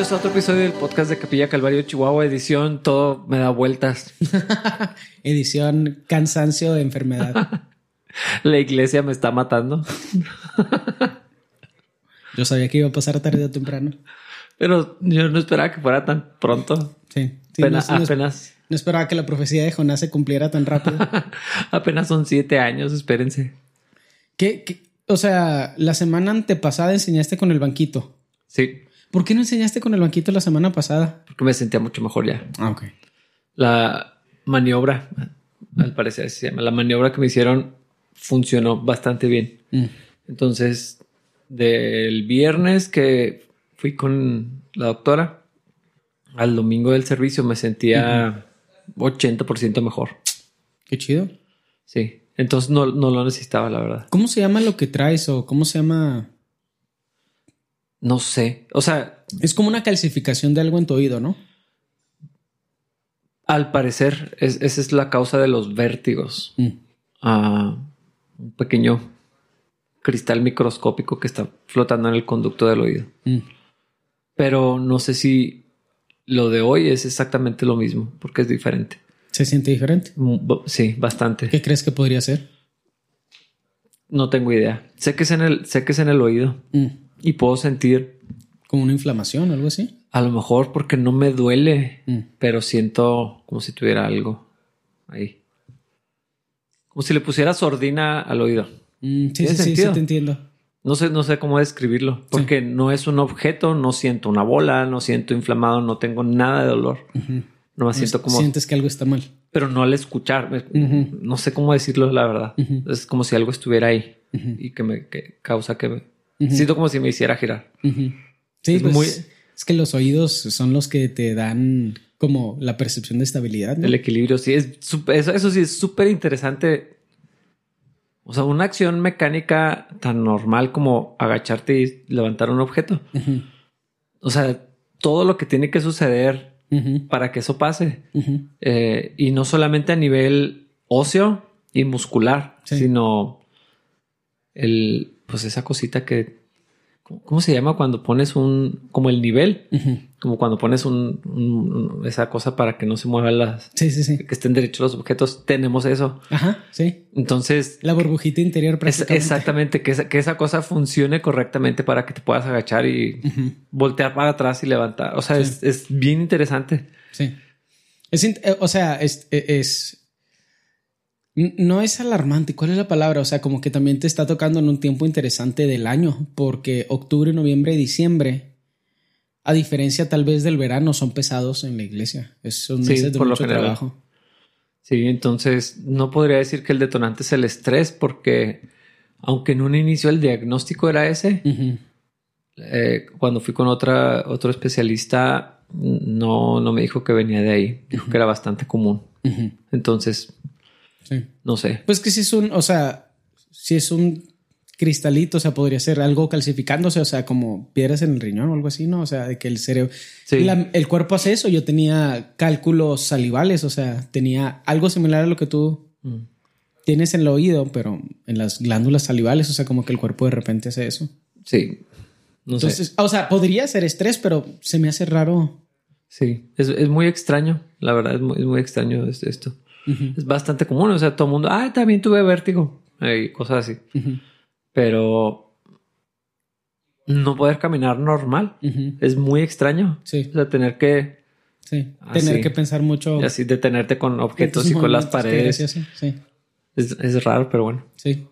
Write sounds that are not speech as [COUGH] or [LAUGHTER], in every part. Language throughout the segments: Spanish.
Bienvenidos a otro episodio del podcast de Capilla Calvario Chihuahua, edición Todo me da vueltas. [LAUGHS] edición Cansancio de enfermedad. [LAUGHS] La iglesia me está matando. [LAUGHS] yo sabía que iba a pasar tarde o temprano. Pero yo no esperaba que fuera tan pronto. Sí, apenas. No, esperaba que la profecía de Jonás se cumpliera tan rápido. apenas son siete años, espérense. ¿Qué, ¿Qué, O sea, la semana antepasada enseñaste con el banquito. Sí. ¿Por qué no enseñaste con el banquito la semana pasada? Porque me sentía mucho mejor ya. Ah, ok. La maniobra, al parecer se llama, la maniobra que me hicieron funcionó bastante bien. Mm. Entonces, del viernes que fui con la doctora, al domingo del servicio me sentía 80% mejor. Qué chido. Sí. Entonces no, no lo necesitaba, la verdad. ¿Cómo se llama lo que traes o cómo se llama? No sé. O sea. Es como una calcificación de algo en tu oído, ¿no? Al parecer, esa es la causa de los vértigos. Mm. Ah, un pequeño cristal microscópico que está flotando en el conducto del oído. Mm. Pero no sé si lo de hoy es exactamente lo mismo, porque es diferente. ¿Se siente diferente? Mm, sí, bastante. ¿Qué crees que podría ser? No tengo idea. Sé que es en el, sé que es en el oído y puedo sentir. ¿Como una inflamación o algo así? A lo mejor porque no me duele, mm. pero siento como si tuviera algo ahí. Como si le pusiera sordina al oído. Mm, sí, sí, sí, te entiendo. No sé, no sé cómo describirlo, porque no es un objeto, no siento una bola, no siento inflamado, no tengo nada de dolor. No me siento como. Sientes que algo está mal. Pero no al escuchar, no sé cómo decirlo, la verdad. Es como si algo estuviera ahí y que me causa que me, Siento como si me hiciera girar. Sí, es, pues, muy... es que los oídos son los que te dan como la percepción de estabilidad. El equilibrio, sí, es eso, eso sí es súper interesante. O sea, una acción mecánica tan normal como agacharte y levantar un objeto. O sea, todo lo que tiene que suceder para que eso pase. Eh, y no solamente a nivel óseo y muscular, sino el pues esa cosita que, ¿cómo se llama cuando pones un, como el nivel? Como cuando pones un, esa cosa para que no se muevan las, sí, sí, sí. que estén derechos los objetos, tenemos eso. Ajá, sí. Entonces. La burbujita interior prácticamente. exactamente, que esa, que esa cosa funcione correctamente para que te puedas agachar y voltear para atrás y levantar. O sea, es, es, bien interesante. Sí. Es, eh, o sea, es, es no es alarmante, ¿cuál es la palabra? O sea, como que también te está tocando en un tiempo interesante del año, porque octubre, noviembre y diciembre, a diferencia tal vez del verano, son pesados en la iglesia. Son meses de mucho trabajo. Sí, entonces no podría decir que el detonante es el estrés, porque aunque en un inicio el diagnóstico era ese, eh, cuando fui con otra, otro especialista, no, no me dijo que venía de ahí, dijo que era bastante común. Entonces, no sé. Pues que si es un, o sea, si es un cristalito, o sea, podría ser algo calcificándose, o sea, como piedras en el riñón o algo así, ¿no? O sea, de que el cerebro... el cuerpo hace eso. Yo tenía cálculos salivales, o sea, tenía algo similar a lo que tú mm. tienes en el oído, pero en las glándulas salivales, o sea, como que el cuerpo de repente hace eso. Sí. No Entonces, o sea, podría ser estrés, pero se me hace raro. Sí, es, es muy extraño, la verdad, es muy, es muy extraño esto. Es bastante común. O sea, todo el mundo, ah, también tuve vértigo y cosas así. Pero no poder caminar normal es muy extraño. Sí. O sea, tener que. Sí. tener que pensar mucho. Y así detenerte con objetos y con las paredes. Sí. Es, raro, pero bueno. Sí.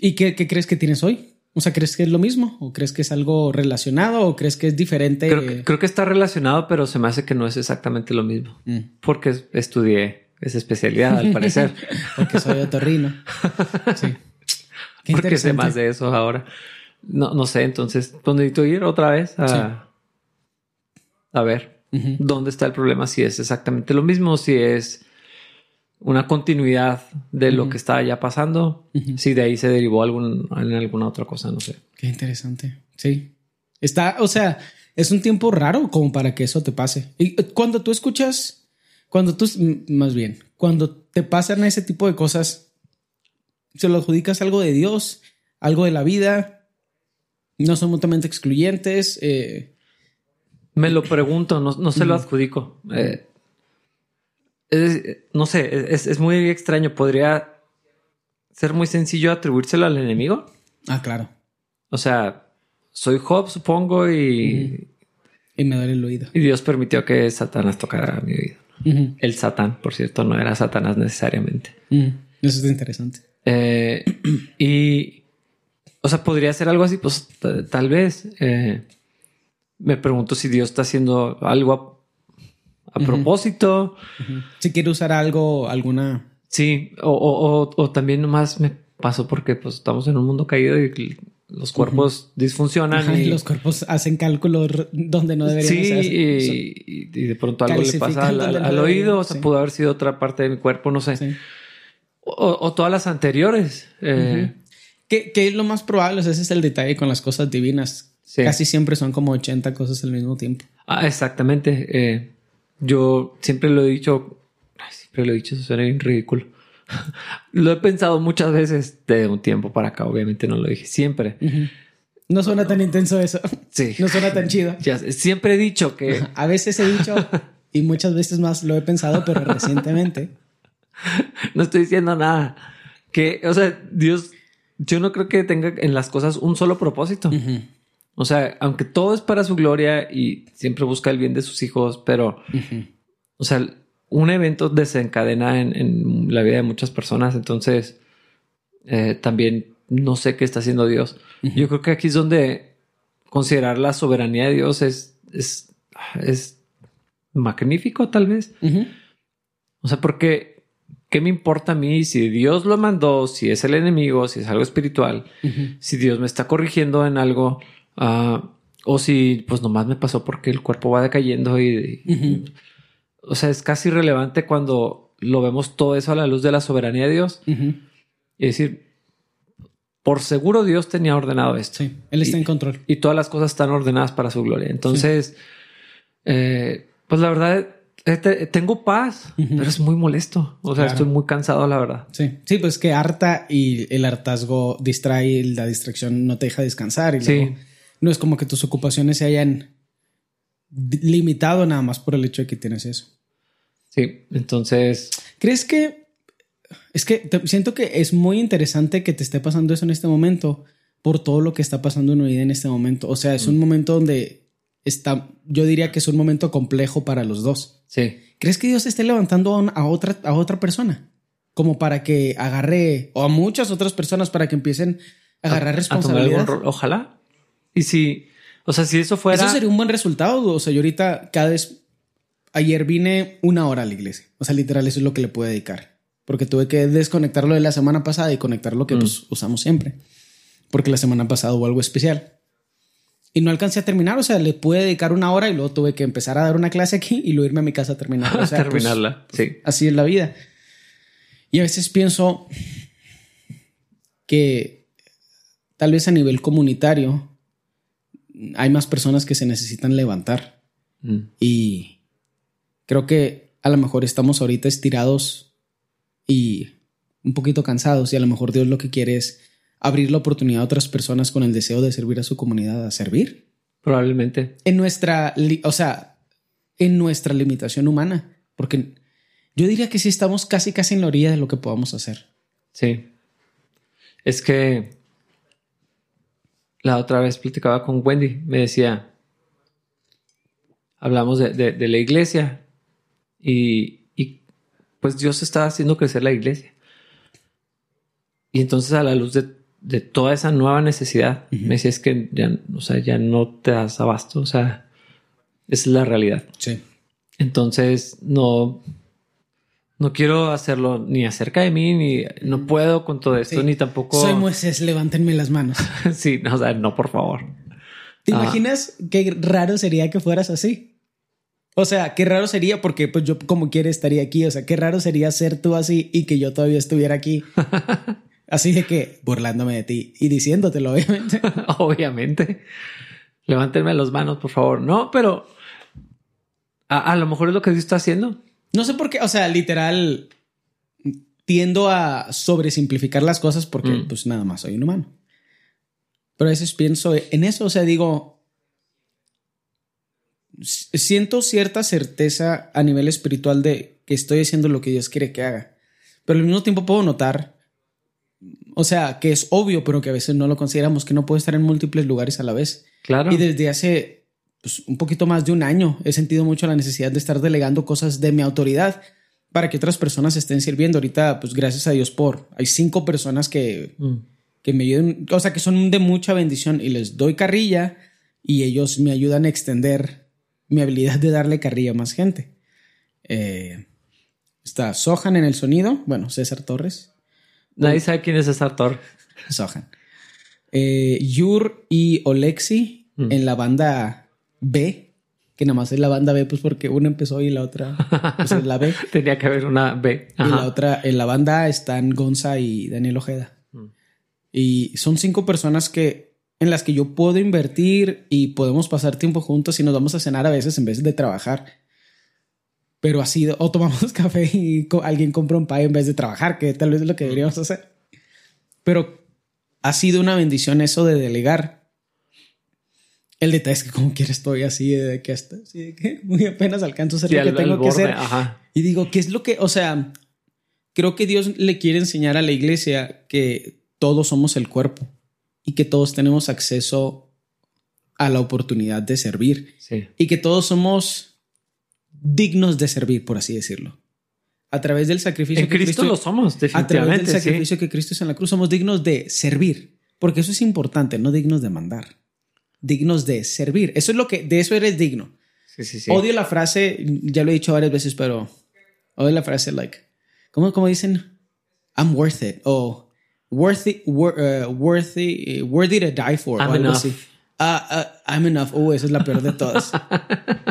¿Y qué, qué crees que tienes hoy? O sea, ¿crees que es lo mismo? ¿O crees que es algo relacionado? ¿O crees que es diferente? Creo que, está relacionado, pero se me hace que no es exactamente lo mismo. Mm. Porque estudié esa especialidad, al parecer. [LAUGHS] Porque soy otorrino. Sí. [LAUGHS] Qué Porque sé más de eso ahora. No, no sé, entonces, ¿dónde necesito ir otra vez a, a ver dónde está el problema? Si es exactamente lo mismo, si es una continuidad de lo que estaba ya pasando, si de ahí se derivó algún, en alguna otra cosa, no sé. Qué interesante. Sí. Está, o sea, es un tiempo raro como para que eso te pase. Y cuando tú escuchas cuando tú, más bien, cuando te pasan ese tipo de cosas, se lo adjudicas algo de Dios, algo de la vida, no son mutuamente excluyentes. Eh, Me lo pregunto, no, se lo adjudico. Eh, no sé, es, muy extraño. ¿Podría ser muy sencillo atribuírselo al enemigo? Ah, claro. O sea, soy Job, supongo, y... Y me duele el oído. Y Dios permitió que Satanás tocara mi oído. El Satán, por cierto, no era Satanás necesariamente. Eso es interesante. Eh, [CLEARS THROAT] y, o sea, podría ser algo así, pues tal vez. Eh, me pregunto si Dios está haciendo algo a, propósito. Si quiere usar algo, alguna. Sí, o, o, también nomás me pasó porque pues estamos en un mundo caído y los cuerpos disfuncionan. y los cuerpos hacen cálculos donde no deberían Sí, y, de pronto algo le pasa al, oído, o sea, pudo haber sido otra parte de mi cuerpo, no sé. O, todas las anteriores. Eh. ¿Qué, es lo más probable? ese es el detalle con las cosas divinas. Casi siempre son como 80 cosas al mismo tiempo. Ah, exactamente. Eh, yo siempre lo he dicho, siempre lo he dicho, eso suena bien ridículo. [LAUGHS] lo he pensado muchas veces de un tiempo para acá, obviamente no lo dije siempre. No suena tan intenso eso. Sí. [LAUGHS] No suena tan chido. Ya, siempre he dicho que... A veces he dicho [LAUGHS] y muchas veces más lo he pensado, pero recientemente. no estoy diciendo nada. Que, o sea, Dios, yo no creo que tenga en las cosas un solo propósito. O sea, aunque todo es para su gloria y siempre busca el bien de sus hijos, pero, o sea, un evento desencadena en, la vida de muchas personas. Entonces, eh, también no sé qué está haciendo Dios. Yo creo que aquí es donde considerar la soberanía de Dios es, es, es magnífico, tal vez. O sea, porque ¿qué me importa a mí si Dios lo mandó, si es el enemigo, si es algo espiritual, si Dios me está corrigiendo en algo? Ah, o si pues nomás me pasó porque el cuerpo va decayendo y, o sea, es casi irrelevante cuando lo vemos todo eso a la luz de la soberanía de Dios. Y decir, por seguro Dios tenía ordenado esto. Sí, Él está en control. Y todas las cosas están ordenadas para su gloria. Entonces, eh, pues la verdad, este, tengo paz, pero es muy molesto. O sea, estoy muy cansado, la verdad. Sí, sí, pues que harta y el hartazgo distrae, la distracción no te deja descansar. Y sí no es como que tus ocupaciones se hayan limitado nada más por el hecho de que tienes eso. Sí, entonces... ¿Crees que... Es que siento que es muy interesante que te esté pasando eso en este momento por todo lo que está pasando en tu vida en este momento. O sea, es un mm. momento donde está, yo diría que es un momento complejo para los dos. Sí. ¿Crees que Dios esté levantando a, otra, a otra persona? Como para que agarre, o a muchas otras personas para que empiecen a agarrar responsabilidad. Ojalá. Y si, o sea, si eso fuera. Eso sería un buen resultado. O sea, yo ahorita cada vez. Ayer vine una hora a la iglesia. O sea, literal, eso es lo que le puedo dedicar. Porque tuve que desconectarlo de la semana pasada y conectar lo que mm. pues, usamos siempre. Porque la semana pasada hubo algo especial. Y no alcancé a terminar. O sea, le pude dedicar una hora y luego tuve que empezar a dar una clase aquí y luego irme a mi casa a. O [LAUGHS] sea, pues, terminarla. sí. Así es la vida. Y a veces pienso que tal vez a nivel comunitario hay más personas que se necesitan levantar. Mm. Y creo que a lo mejor estamos ahorita estirados y un poquito cansados y a lo mejor Dios lo que quiere es abrir la oportunidad a otras personas con el deseo de servir a su comunidad, a servir. Probablemente. En nuestra, o sea, en nuestra limitación humana, porque yo diría que sí estamos casi, casi en la orilla de lo que podamos hacer. Sí. Es que la otra vez platicaba con Wendy, me decía, hablamos de, la iglesia y, pues Dios está haciendo crecer la iglesia. Y entonces a la luz de, toda esa nueva necesidad, me decía, es que ya, o sea, ya no te das abasto, o sea, esa es la realidad. Sí. Entonces, no, no quiero hacerlo ni acerca de mí, ni no puedo con todo esto, ni tampoco. Soy Moisés, levántenme las manos. [LAUGHS] sí, no, o sea, no, por favor. ¿Te ah. imaginas qué raro sería que fueras así? O sea, qué raro sería porque pues yo como quiera estaría aquí. O sea, qué raro sería ser tú así y que yo todavía estuviera aquí. [LAUGHS] así de que burlándome de ti y diciéndotelo, obviamente. [LAUGHS] obviamente. Levántenme las manos, por favor. No, pero a, a lo mejor es lo que Dios está haciendo. No sé por qué, o sea, literal, tiendo a sobresimplificar las cosas porque, mm. pues nada más soy un humano. Pero a veces pienso en eso, o sea, digo, siento cierta certeza a nivel espiritual de que estoy haciendo lo que Dios quiere que haga. Pero al mismo tiempo puedo notar, o sea, que es obvio, pero que a veces no lo consideramos, que no puedo estar en múltiples lugares a la vez. Claro. Y desde hace pues, un poquito más de un año he sentido mucho la necesidad de estar delegando cosas de mi autoridad para que otras personas estén sirviendo. Ahorita, pues gracias a Dios por, hay cinco personas que, mm. que me ayudan, o sea, que son de mucha bendición y les doy carrilla y ellos me ayudan a extender mi habilidad de darle carrilla a más gente. Eh, está Sohan en el sonido, bueno, César Torres. Nadie sabe quién es César Torres. Sohan. Eh, Yur y Olexi mm. en la banda B, que nada más es la banda B, pues porque una empezó y la otra pues es la B. [LAUGHS] Tenía que haber una B. Y la otra, en la banda están Gonza y Daniel Ojeda. Mm. Y son cinco personas que en las que yo puedo invertir y podemos pasar tiempo juntos y nos vamos a cenar a veces en vez de trabajar. Pero así, o tomamos [LAUGHS] café y alguien compra un pay en vez de trabajar, que tal vez es lo que deberíamos hacer. Pero ha sido una bendición eso de delegar. El detalle es que como quiera estoy así de que hasta así que muy apenas alcanzo a hacer lo que tengo que hacer. Y digo, ¿qué es lo que, o sea, creo que Dios le quiere enseñar a la iglesia que todos somos el cuerpo y que todos tenemos acceso a la oportunidad de servir y que todos somos dignos de servir, por así decirlo. A través del sacrificio en que Cristo, lo somos, definitivamente. A través del sacrificio que Cristo hizo en la cruz, somos dignos de servir, porque eso es importante, no dignos de mandar, dignos de servir. Eso es lo que, de eso eres digno. odio la frase, ya lo he dicho varias veces, pero odio la frase, like, ¿cómo, cómo dicen? I'm worth it. O worthy, uh, worthy, worthy to die for. I'm enough. Uh, uh, I'm enough. Oh, esa es la peor de todas.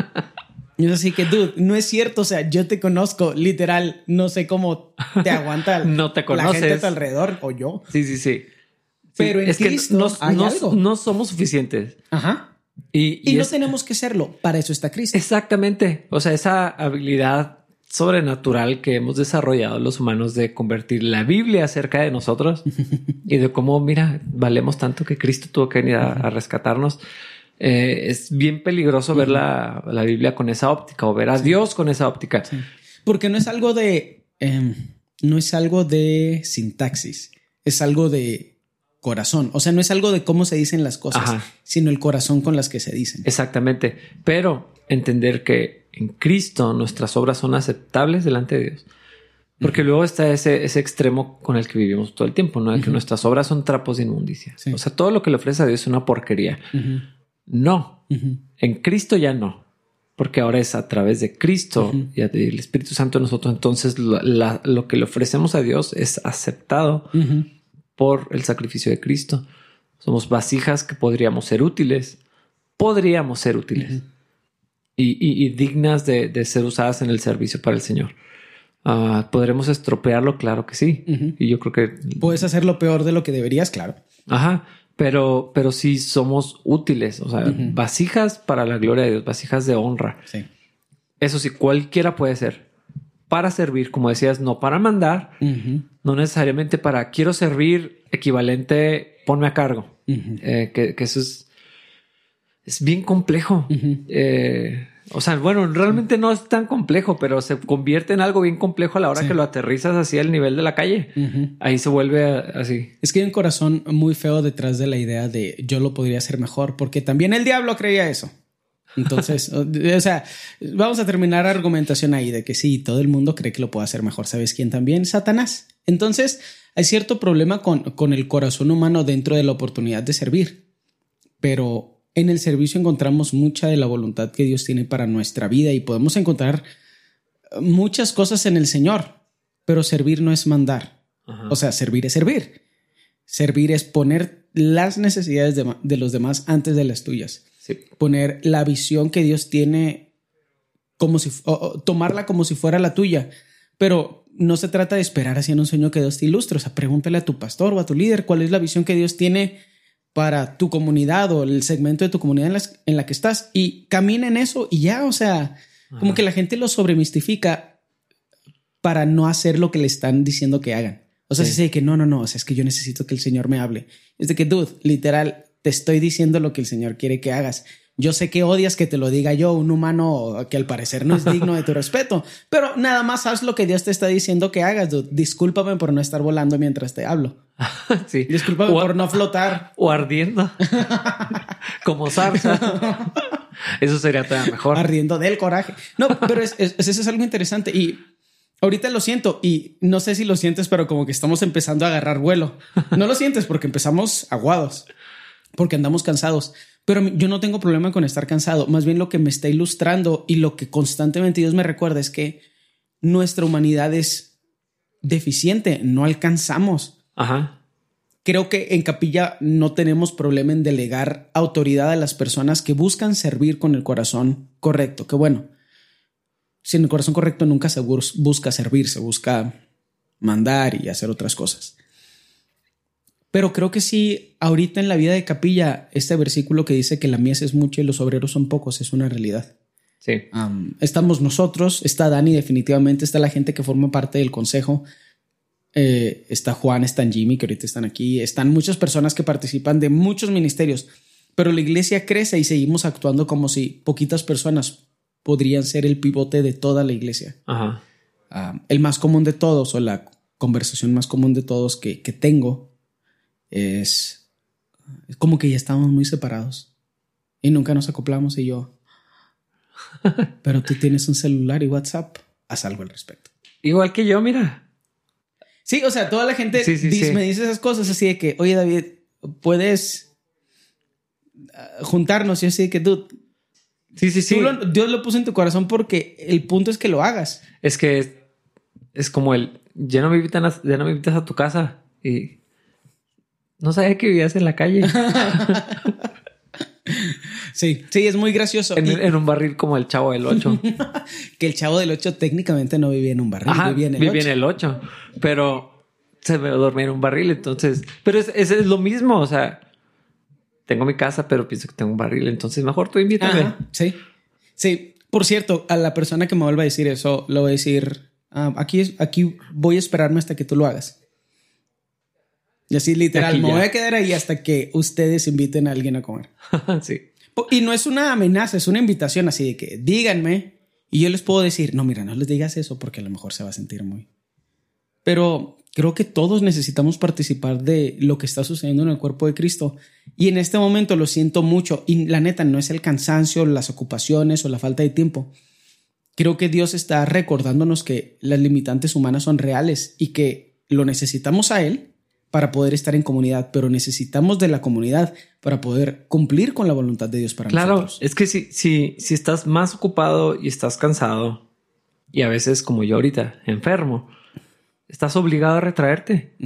[LAUGHS] y es así que, dude, no es cierto. O sea, yo te conozco, literal. No sé cómo te aguanta [LAUGHS] no te conoces. la gente a tu alrededor o yo. Sí, sí, sí. Pero en es Cristo que no, no somos suficientes. Ajá. Y, y, no tenemos que serlo. Para eso está Cristo. Exactamente. O sea, esa habilidad sobrenatural que hemos desarrollado los humanos de convertir la Biblia acerca de nosotros [LAUGHS] y de cómo, mira, valemos tanto que Cristo tuvo que venir a, rescatarnos. Eh, es bien peligroso ver la, Biblia con esa óptica o ver a Dios con esa óptica. Porque no es algo de, em, no es algo de sintaxis, es algo de corazón. O sea, no es algo de cómo se dicen las cosas, sino el corazón con las que se dicen. Exactamente. Pero entender que en Cristo nuestras obras son aceptables delante de Dios. Porque luego está ese, ese extremo con el que vivimos todo el tiempo, ¿no? De que nuestras obras son trapos de inmundicia. O sea, todo lo que le ofrece a Dios es una porquería. No, en Cristo ya no. Porque ahora es a través de Cristo y del Espíritu Santo nosotros. Entonces lo que le ofrecemos a Dios es aceptado por el sacrificio de Cristo. Somos vasijas que podríamos ser útiles. Podríamos ser útiles y, dignas de, ser usadas en el servicio para el Señor. Ah, ¿Podremos estropearlo? Claro que sí. Y yo creo que... Puedes hacer lo peor de lo que deberías, claro. Ajá. Pero, pero sí somos útiles, o sea, vasijas para la gloria de Dios, vasijas de honra. Sí. Eso sí, cualquiera puede ser. Para servir, como decías, no para mandar, no necesariamente para quiero servir equivalente, ponme a cargo. Eh, que, que, eso es es bien complejo. Eh, o sea, bueno, realmente no es tan complejo, pero se convierte en algo bien complejo a la hora que lo aterrizas así al nivel de la calle. Ahí se vuelve así. Es que hay un corazón muy feo detrás de la idea de yo lo podría hacer mejor, porque también el diablo creía eso. Entonces, [LAUGHS] o sea, vamos a terminar argumentación ahí de que sí, todo el mundo cree que lo puede hacer mejor. ¿Sabes quién también? Satanás. Entonces, hay cierto problema con, con el corazón humano dentro de la oportunidad de servir. Pero en el servicio encontramos mucha de la voluntad que Dios tiene para nuestra vida y podemos encontrar muchas cosas en el Señor, pero servir no es mandar. O sea, servir es servir. Servir es poner las necesidades de, los demás antes de las tuyas. Poner la visión que Dios tiene como si tomarla como si fuera la tuya. Pero no se trata de esperar haciendo un sueño que Dios te ilustre. O sea, pregúntale a tu pastor o a tu líder cuál es la visión que Dios tiene para tu comunidad o el segmento de tu comunidad en, la que estás y camina en eso y ya, o sea, como que la gente lo sobremistifica para no hacer lo que le están diciendo que hagan. O sea, si que no, no, no, o sea, es que yo necesito que el Señor me hable. Es de que, dude, literal, te estoy diciendo lo que el Señor quiere que hagas. Yo sé que odias que te lo diga yo, un humano que al parecer no es [LAUGHS] digno de tu respeto, pero nada más haz lo que Dios te está diciendo que hagas, dude. Discúlpame por no estar volando mientras te hablo. [LAUGHS] sí. Discúlpame por no flotar. O ardiendo. [LAUGHS] Como zarza. Eso sería todavía mejor. Ardiendo del coraje. No, pero es, eso es algo interesante y ahorita lo siento y no sé si lo sientes, pero como que estamos empezando a agarrar vuelo. No lo sientes porque empezamos aguados, porque andamos cansados. Pero yo no tengo problema con estar cansado. Más bien lo que me está ilustrando y lo que constantemente Dios me recuerda es que nuestra humanidad es deficiente. No alcanzamos. Ajá creo que en capilla no tenemos problema en delegar autoridad a las personas que buscan servir con el corazón correcto. Que bueno, sin el corazón correcto nunca se busca servir, se busca mandar y hacer otras cosas. Pero creo que sí, ahorita en la vida de capilla, este versículo que dice que la mies es mucha y los obreros son pocos es una realidad. Sí. estamos nosotros, está Dani definitivamente, está la gente que forma parte del consejo, eh, está Juan, está Jimmy, que ahorita están aquí, están muchas personas que participan de muchos ministerios, pero la iglesia crece y seguimos actuando como si poquitas personas podrían ser el pivote de toda la iglesia. Ajá. El más común de todos o la conversación más común de todos que, tengo es, es como que ya estamos muy separados y nunca nos acoplamos y yo, [LAUGHS] pero tú tienes un celular y WhatsApp, haz algo al respecto. Igual que yo, mira. Sí, o sea, toda la gente me dice esas cosas así de que, oye David, puedes ah, juntarnos y así de que, dude. Sí, sí, sí. Dios lo puso en tu corazón porque el punto es que lo hagas. Es que es, como el, ya no, me invitan a, ya no me invitas a tu casa y no sabía que vivías en la calle. [LAUGHS] Sí, sí, es muy gracioso. En, un barril como el chavo del 8. [LAUGHS] que el chavo del 8 técnicamente no vivía en un barril, vivía en el vivía 8. en el 8, pero se me dormía en un barril, entonces, pero es, es, lo mismo, o sea, tengo mi casa, pero pienso que tengo un barril, entonces mejor tú invítame. sí, sí. Por cierto, a la persona que me vuelva a decir eso, lo voy a decir, ah, aquí, aquí voy a esperarme hasta que tú lo hagas. Y así literal, me voy a quedar ahí hasta que ustedes inviten a alguien a comer. [LAUGHS] sí. Y no es una amenaza, es una invitación así de que díganme y yo les puedo decir, no, mira, no les digas eso porque a lo mejor se va a sentir muy. Pero creo que todos necesitamos participar de lo que está sucediendo en el cuerpo de Cristo. Y en este momento lo siento mucho. Y la neta, no es el cansancio, las ocupaciones o la falta de tiempo. Creo que Dios está recordándonos que las limitantes humanas son reales y que lo necesitamos a Él para poder estar en comunidad, pero necesitamos de la comunidad para poder cumplir con la voluntad de Dios para nosotros. Claro, es que si, si, si estás más ocupado y estás cansado, y a veces como yo ahorita, enfermo, estás obligado a retraerte.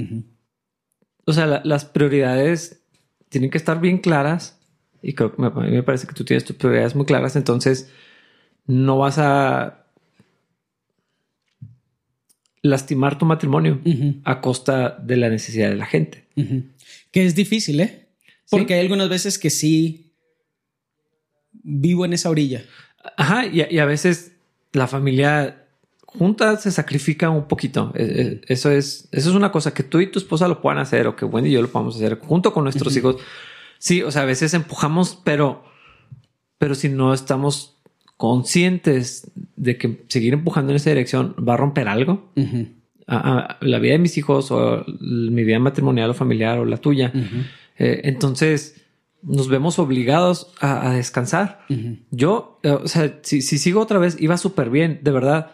O sea, las prioridades tienen que estar bien claras y creo que me, a mí me parece que tú tienes tus prioridades muy claras, entonces no vas a lastimar tu matrimonio a costa de la necesidad de la gente. Que es difícil, ¿eh? Porque hay algunas veces que sí vivo en esa orilla. Ajá, y, a veces la familia junta se sacrifica un poquito. E, e, eso es, eso es una cosa que tú y tu esposa lo puedan hacer o que Wendy y yo lo podamos hacer junto con nuestros hijos. Sí, o sea, a veces empujamos, pero, pero si no estamos conscientes de que seguir empujando en esa dirección va a romper algo, la vida de mis hijos o mi vida matrimonial o familiar o la tuya, eh, entonces nos vemos obligados a, descansar. Yo, eh, o sea, si, sigo otra vez, iba súper bien, de verdad.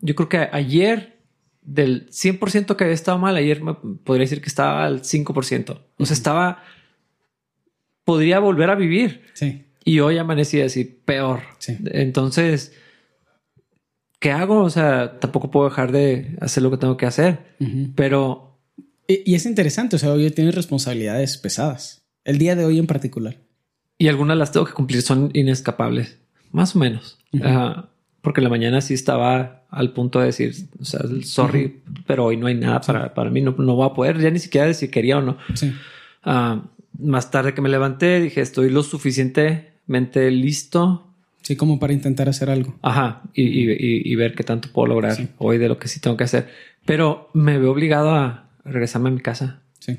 Yo creo que ayer del 100% que había estado mal, ayer me podría decir que estaba al 5%. O sea, estaba... Podría volver a vivir. Sí. Y hoy amanecí así peor. Entonces, ¿qué hago? O sea, tampoco puedo dejar de hacer lo que tengo que hacer. Pero. Y, es interesante. O sea, hoy tienes responsabilidades pesadas. El día de hoy en particular. Y algunas las tengo que cumplir, son inescapables. Más o menos. porque la mañana sí estaba al punto de decir, o sea, sorry, pero hoy no hay nada para, para mí. No, no voy a poder ya ni siquiera decir quería o no. Sí. Ah, más tarde que me levanté, dije, estoy lo suficiente mente listo. Sí, como para intentar hacer algo. Ajá, y, ver qué tanto puedo lograr hoy de lo que sí tengo que hacer. Pero me veo obligado a regresarme a mi casa. Sí.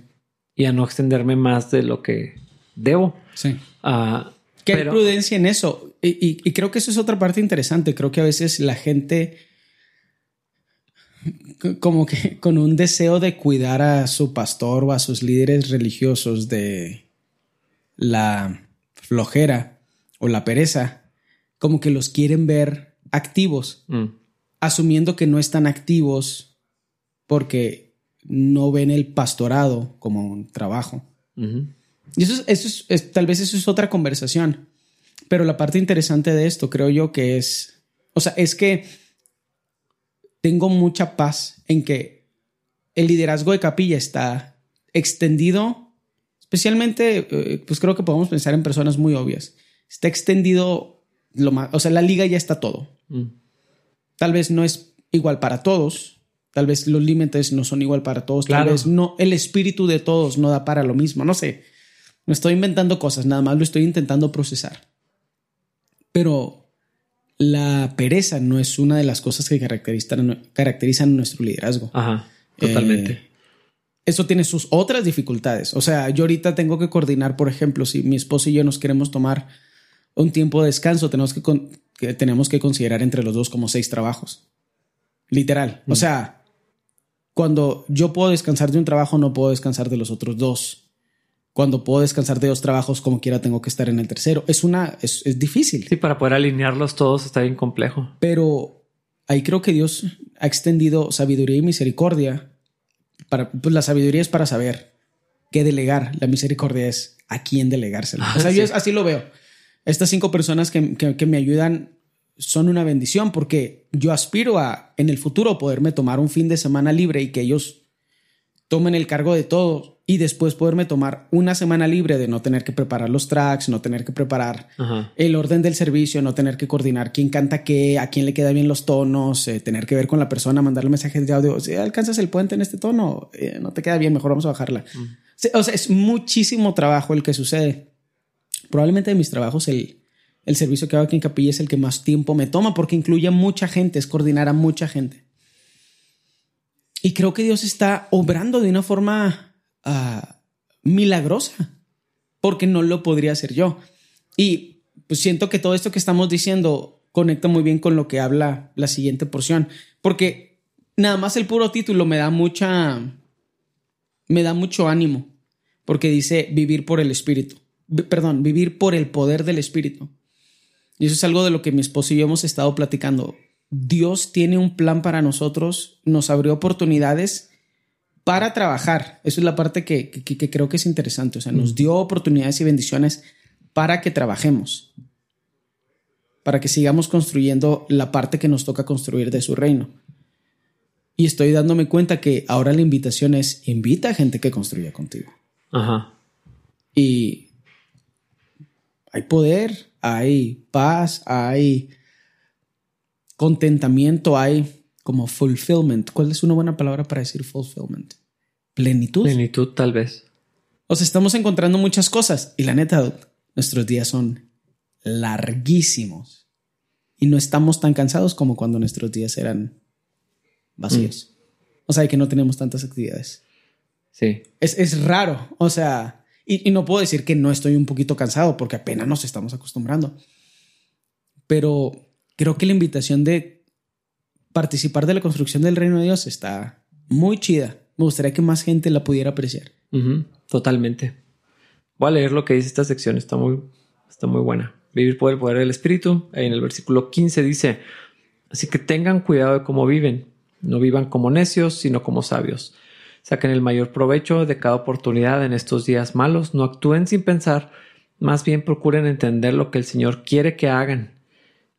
Y a no extenderme más de lo que debo. Sí. Ah, Que hay prudencia en eso. Y, y, creo que eso es otra parte interesante. Creo que a veces la gente como que [LAUGHS] con un deseo de cuidar a su pastor o a sus líderes religiosos de la flojera o la pereza, como que los quieren ver activos, mm. asumiendo que no están activos porque no ven el pastorado como un trabajo. Y eso, es, tal vez eso es otra conversación. Pero la parte interesante de esto, creo yo, que es, o sea, es que tengo mucha paz en que el liderazgo de capilla está extendido, especialmente, eh, pues creo que podemos pensar en personas muy obvias. Está extendido lo más, o sea, la liga ya está todo. Mm. Tal vez no es igual para todos, tal vez los límites no son igual para todos, tal vez no, el espíritu de todos no da para lo mismo, no sé. No estoy inventando cosas, nada más lo estoy intentando procesar. Pero la pereza no es una de las cosas que caracterizan, caracterizan nuestro liderazgo. Ajá, totalmente. Eh, eso tiene sus otras dificultades. O sea, yo ahorita tengo que coordinar, por ejemplo, si mi esposo y yo nos queremos tomar un tiempo de descanso, tenemos que, tenemos que considerar entre los dos como seis trabajos. Literal. O sea, cuando yo puedo descansar de un trabajo, no puedo descansar de los otros dos cuando puedo descansar de dos trabajos como quiera tengo que estar en el tercero. Es una, es, difícil. Sí, para poder alinearlos todos está bien complejo. Pero ahí creo que Dios ha extendido sabiduría y misericordia. Para, pues la sabiduría es para saber qué delegar. La misericordia es a quién o sea, yo así lo veo. Estas cinco personas que, que me ayudan son una bendición porque yo aspiro a en el futuro poderme tomar un fin de semana libre y que ellos tomen el cargo de todo y después poderme tomar una semana libre de no tener que preparar los tracks, no tener que preparar el orden del servicio, no tener que coordinar quién canta qué, a quién le queda bien los tonos, eh, tener que ver con la persona, mandarle mensajes de audio, si alcanzas el puente en este tono, eh, no te queda bien, mejor vamos a bajarla. O sea, es muchísimo trabajo el que sucede. Probablemente de mis trabajos el, el servicio que hago aquí en Capilla es el que más tiempo me toma porque incluye a mucha gente, es coordinar a mucha gente. Y creo que Dios está obrando de una forma Ah, milagrosa, porque no lo podría hacer yo. Y pues siento que todo esto que estamos diciendo conecta muy bien con lo que habla la siguiente porción, porque nada más el puro título me da mucha, me da mucho ánimo, porque dice vivir por el Espíritu, perdón, vivir por el poder del Espíritu. Y eso es algo de lo que mi esposo y yo hemos estado platicando. Dios tiene un plan para nosotros, nos abrió oportunidades para trabajar. Eso es la parte que, creo que es interesante. O sea, nos mm. dio oportunidades y bendiciones para que trabajemos, para que sigamos construyendo la parte que nos toca construir de su reino. Y estoy dándome cuenta que ahora la invitación es invita a gente que construya contigo. Ajá. Y hay poder, hay paz, hay contentamiento, hay como fulfillment. ¿Cuál es una buena palabra para decir fulfillment? plenitud. Plenitud, tal vez. O sea, estamos encontrando muchas cosas y la neta, nuestros días son larguísimos y no estamos tan cansados como cuando nuestros días eran vacíos. Mm. O sea, que no tenemos tantas actividades. Sí. Es, raro. O sea, y, no puedo decir que no estoy un poquito cansado porque apenas nos estamos acostumbrando. Pero creo que la invitación de participar de la construcción del reino de Dios está muy chida me gustaría que más gente la pudiera apreciar. totalmente. Voy a leer lo que dice esta sección, está muy, está muy buena. Vivir por el poder del Espíritu. En el versículo 15 dice, así que tengan cuidado de cómo viven. No vivan como necios, sino como sabios. Saquen el mayor provecho de cada oportunidad en estos días malos. No actúen sin pensar, más bien procuren entender lo que el Señor quiere que hagan.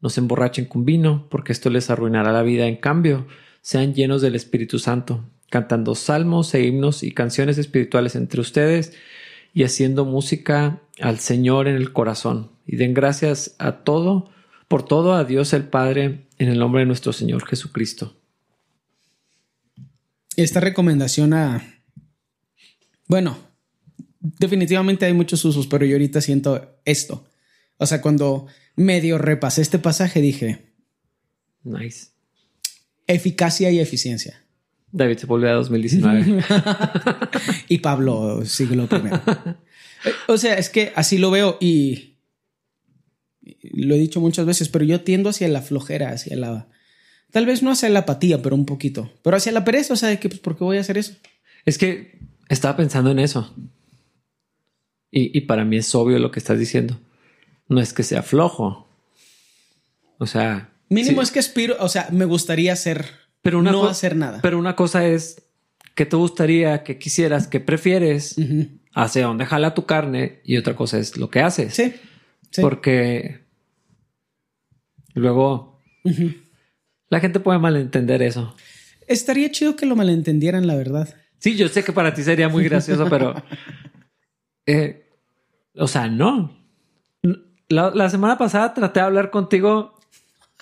No se emborrachen con vino, porque esto les arruinará la vida. En cambio, sean llenos del Espíritu Santo cantando salmos e himnos y canciones espirituales entre ustedes y haciendo música al Señor en el corazón. Y den gracias a todo, por todo a Dios el Padre, en el nombre de nuestro Señor Jesucristo. Esta recomendación a... Bueno, definitivamente hay muchos usos, pero yo ahorita siento esto. O sea, cuando medio repasé este pasaje dije... Nice. Eficacia y eficiencia. David se volvió a 2019. y Pablo, siglo primero. [LAUGHS] o sea, es que así lo veo y lo he dicho muchas veces, pero yo tiendo hacia la flojera, hacia la... Tal vez no hacia la apatía, pero un poquito. Pero hacia la pereza, o sea, de que, pues, ¿por qué voy a hacer eso? Es que estaba pensando en eso. Y, y para mí es obvio lo que estás diciendo. No es que sea flojo. O sea... Mínimo es que aspiro, o sea, me gustaría hacer, pero no hacer nada. Pero una cosa es que te gustaría, que quisieras, que prefieres, hacia dónde jala tu carne y otra cosa es lo que haces. Sí. Porque luego la gente puede malentender eso. Estaría chido que lo malentendieran, la verdad. Sí, yo sé que para ti sería muy gracioso, pero [LAUGHS] eh, o sea, no. La, semana pasada traté de hablar contigo.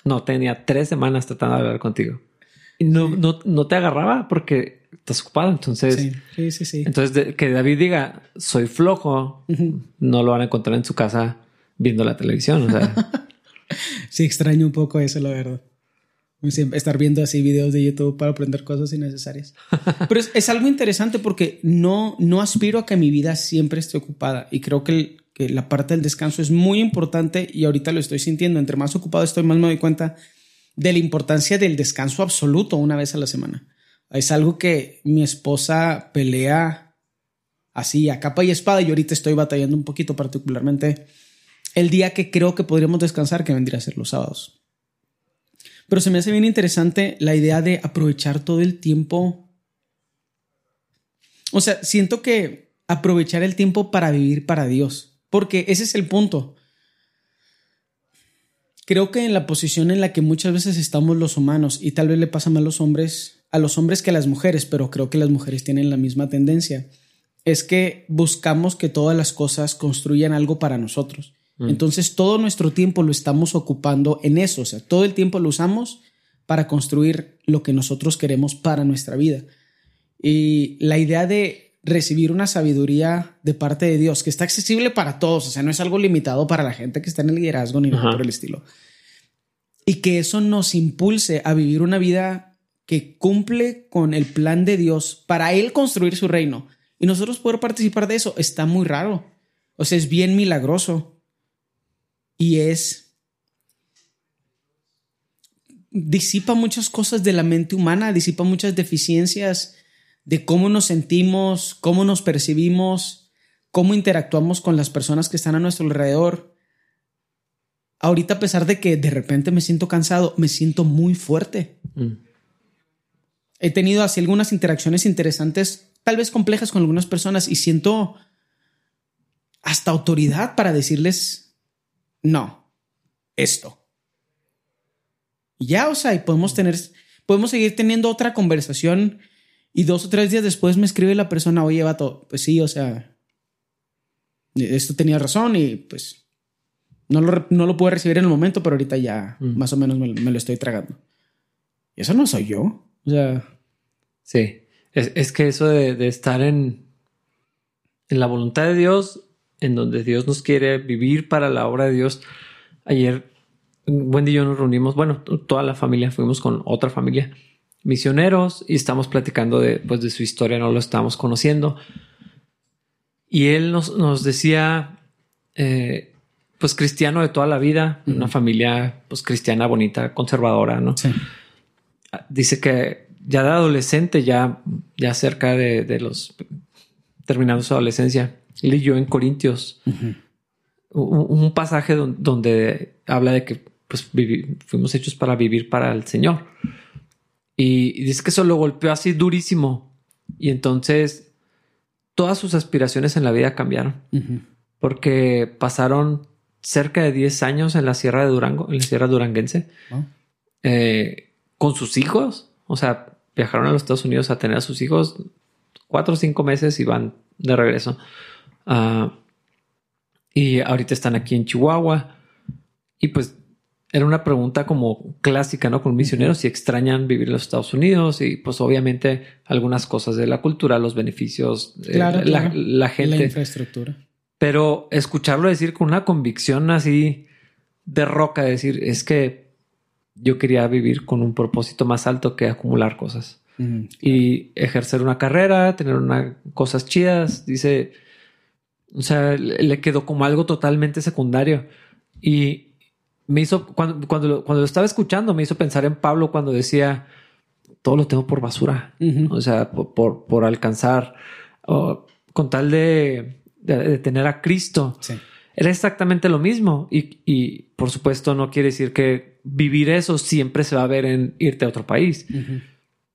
No, tenía tres semanas tratando de hablar contigo. Y no, no, no te agarraba porque estás ocupado. Entonces, sí, sí, sí. Entonces, que David diga soy flojo, no lo van a encontrar en su casa viendo la televisión. O sea, [LAUGHS] sí, extraño un poco eso, la verdad. Estar viendo así videos de YouTube para aprender cosas innecesarias. [LAUGHS] Pero es, algo interesante porque no, no aspiro a que mi vida siempre esté ocupada. Y creo que, que, la parte del descanso es muy importante y ahorita lo estoy sintiendo. Entre más ocupado estoy, más me doy cuenta de la importancia del descanso absoluto una vez a la semana. Es algo que mi esposa pelea así a capa y espada y ahorita estoy batallando un poquito particularmente el día que creo que podríamos descansar, que vendría a ser los sábados. Pero se me hace bien interesante la idea de aprovechar todo el tiempo. O sea, siento que aprovechar el tiempo para vivir para Dios, porque ese es el punto. Creo que en la posición en la que muchas veces estamos los humanos, y tal vez le pasa más a los hombres, a los hombres que a las mujeres, pero creo que las mujeres tienen la misma tendencia, es que buscamos que todas las cosas construyan algo para nosotros. Mm. Entonces todo nuestro tiempo lo estamos ocupando en eso, o sea, todo el tiempo lo usamos para construir lo que nosotros queremos para nuestra vida. Y la idea de recibir una sabiduría de parte de Dios que está accesible para todos, o sea, no es algo limitado para la gente que está en el liderazgo ni nada por el estilo. Y que eso nos impulse a vivir una vida que cumple con el plan de Dios para Él construir su reino. Y nosotros poder participar de eso está muy raro. O sea, es bien milagroso y es disipa muchas cosas de la mente humana, disipa muchas deficiencias de cómo nos sentimos, cómo nos percibimos, cómo interactuamos con las personas que están a nuestro alrededor. Ahorita, a pesar de que de repente me siento cansado, me siento muy fuerte. Mm. He tenido así algunas interacciones interesantes, tal vez complejas con algunas personas, y siento hasta autoridad para decirles no, esto. Y ya, o sea, y podemos tener, podemos seguir teniendo otra conversación y dos o tres días después me escribe la persona, oye, vato, pues sí, o sea, esto tenía razón y pues no lo, no lo pude recibir en el momento, pero ahorita ya mm. más o menos me, lo estoy tragando. Y eso no soy yo. O sea. Sí, es, que eso de, de, estar en, en la voluntad de Dios en donde Dios nos quiere vivir para la obra de Dios. Ayer Wendy y yo nos reunimos, bueno, toda la familia fuimos con otra familia, misioneros, y estamos platicando de, pues, de su historia, no lo estamos conociendo. Y él nos, nos decía, eh, pues cristiano de toda la vida, una familia pues cristiana bonita, conservadora, ¿no? Sí. Dice que ya de adolescente, ya, ya cerca de, de los terminando su adolescencia, leyó en Corintios un, pasaje donde, habla de que pues, fuimos hechos para vivir para el Señor. Y, dice que eso lo golpeó así durísimo. Y entonces todas sus aspiraciones en la vida cambiaron. Porque pasaron cerca de 10 años en la Sierra de Durango, en la Sierra Duranguense, eh, con sus hijos. O sea, viajaron a los Estados Unidos a tener a sus hijos cuatro o cinco meses y van de regreso. Ah, y ahorita están aquí en Chihuahua. Y pues era una pregunta como clásica, ¿no? Con misioneros si extrañan vivir en los Estados Unidos y pues obviamente algunas cosas de la cultura, los beneficios, eh, la, gente. La infraestructura. Pero escucharlo decir con una convicción así de roca, decir, es que yo quería vivir con un propósito más alto que acumular cosas. Y ejercer una carrera, tener una, cosas chidas. Dice, o sea, le quedó como algo totalmente secundario. Y, me hizo, cuando, cuando, cuando lo estaba escuchando, me hizo pensar en Pablo cuando decía, todo lo tengo por basura. O sea, por, por, alcanzar, con tal de, de, tener a Cristo. Era exactamente lo mismo. Y, y, por supuesto no quiere decir que vivir eso siempre se va a ver en irte a otro país.